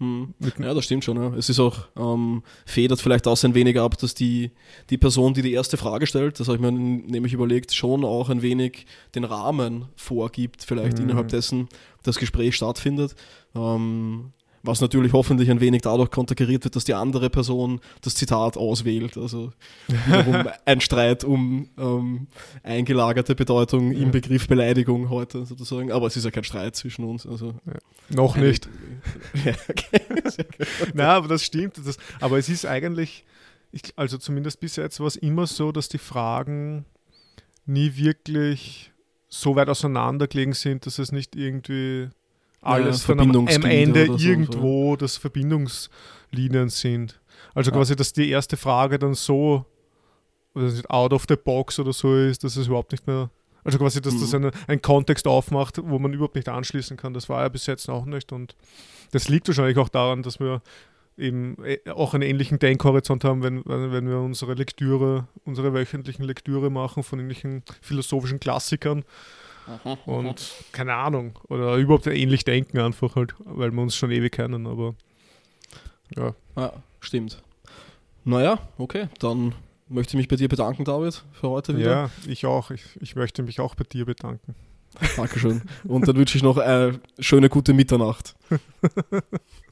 Hm. Ja, das stimmt schon. Ja. Es ist auch, ähm, federt vielleicht auch ein wenig ab, dass die, die Person, die die erste Frage stellt, das habe ich mir nämlich überlegt, schon auch ein wenig den Rahmen vorgibt, vielleicht mhm. innerhalb dessen das Gespräch stattfindet. Ähm, Was natürlich hoffentlich ein wenig dadurch konterkariert wird, dass die andere Person das Zitat auswählt. Also ein Streit um ähm, eingelagerte Bedeutung im Begriff Beleidigung heute sozusagen. Aber es ist ja kein Streit zwischen uns. Also ja. Noch nicht. ja, okay. Nein, aber das stimmt. Das, aber es ist eigentlich, ich, also zumindest bis jetzt war es immer so, dass die Fragen nie wirklich so weit auseinandergelegen sind, dass es nicht irgendwie alles ja, dann am, am Ende irgendwo so. das Verbindungslinien sind. Also ja. quasi, dass die erste Frage dann so out of the box oder so ist, dass es überhaupt nicht mehr, also quasi, dass mhm. das eine, einen Kontext aufmacht, wo man überhaupt nicht anschließen kann. Das war ja bis jetzt noch nicht und das liegt wahrscheinlich auch daran, dass wir eben äh, auch einen ähnlichen Denkhorizont haben, wenn, wenn wir unsere Lektüre, unsere wöchentlichen Lektüre machen von ähnlichen philosophischen Klassikern. Und keine Ahnung, oder überhaupt ähnlich denken einfach halt, weil wir uns schon ewig kennen, aber ja. ja stimmt. Naja, okay, dann möchte ich mich bei dir bedanken, David, für heute wieder. Ja, ich auch. Ich, ich möchte mich auch bei dir bedanken. Dankeschön. Und dann wünsche ich noch eine schöne, gute Mitternacht.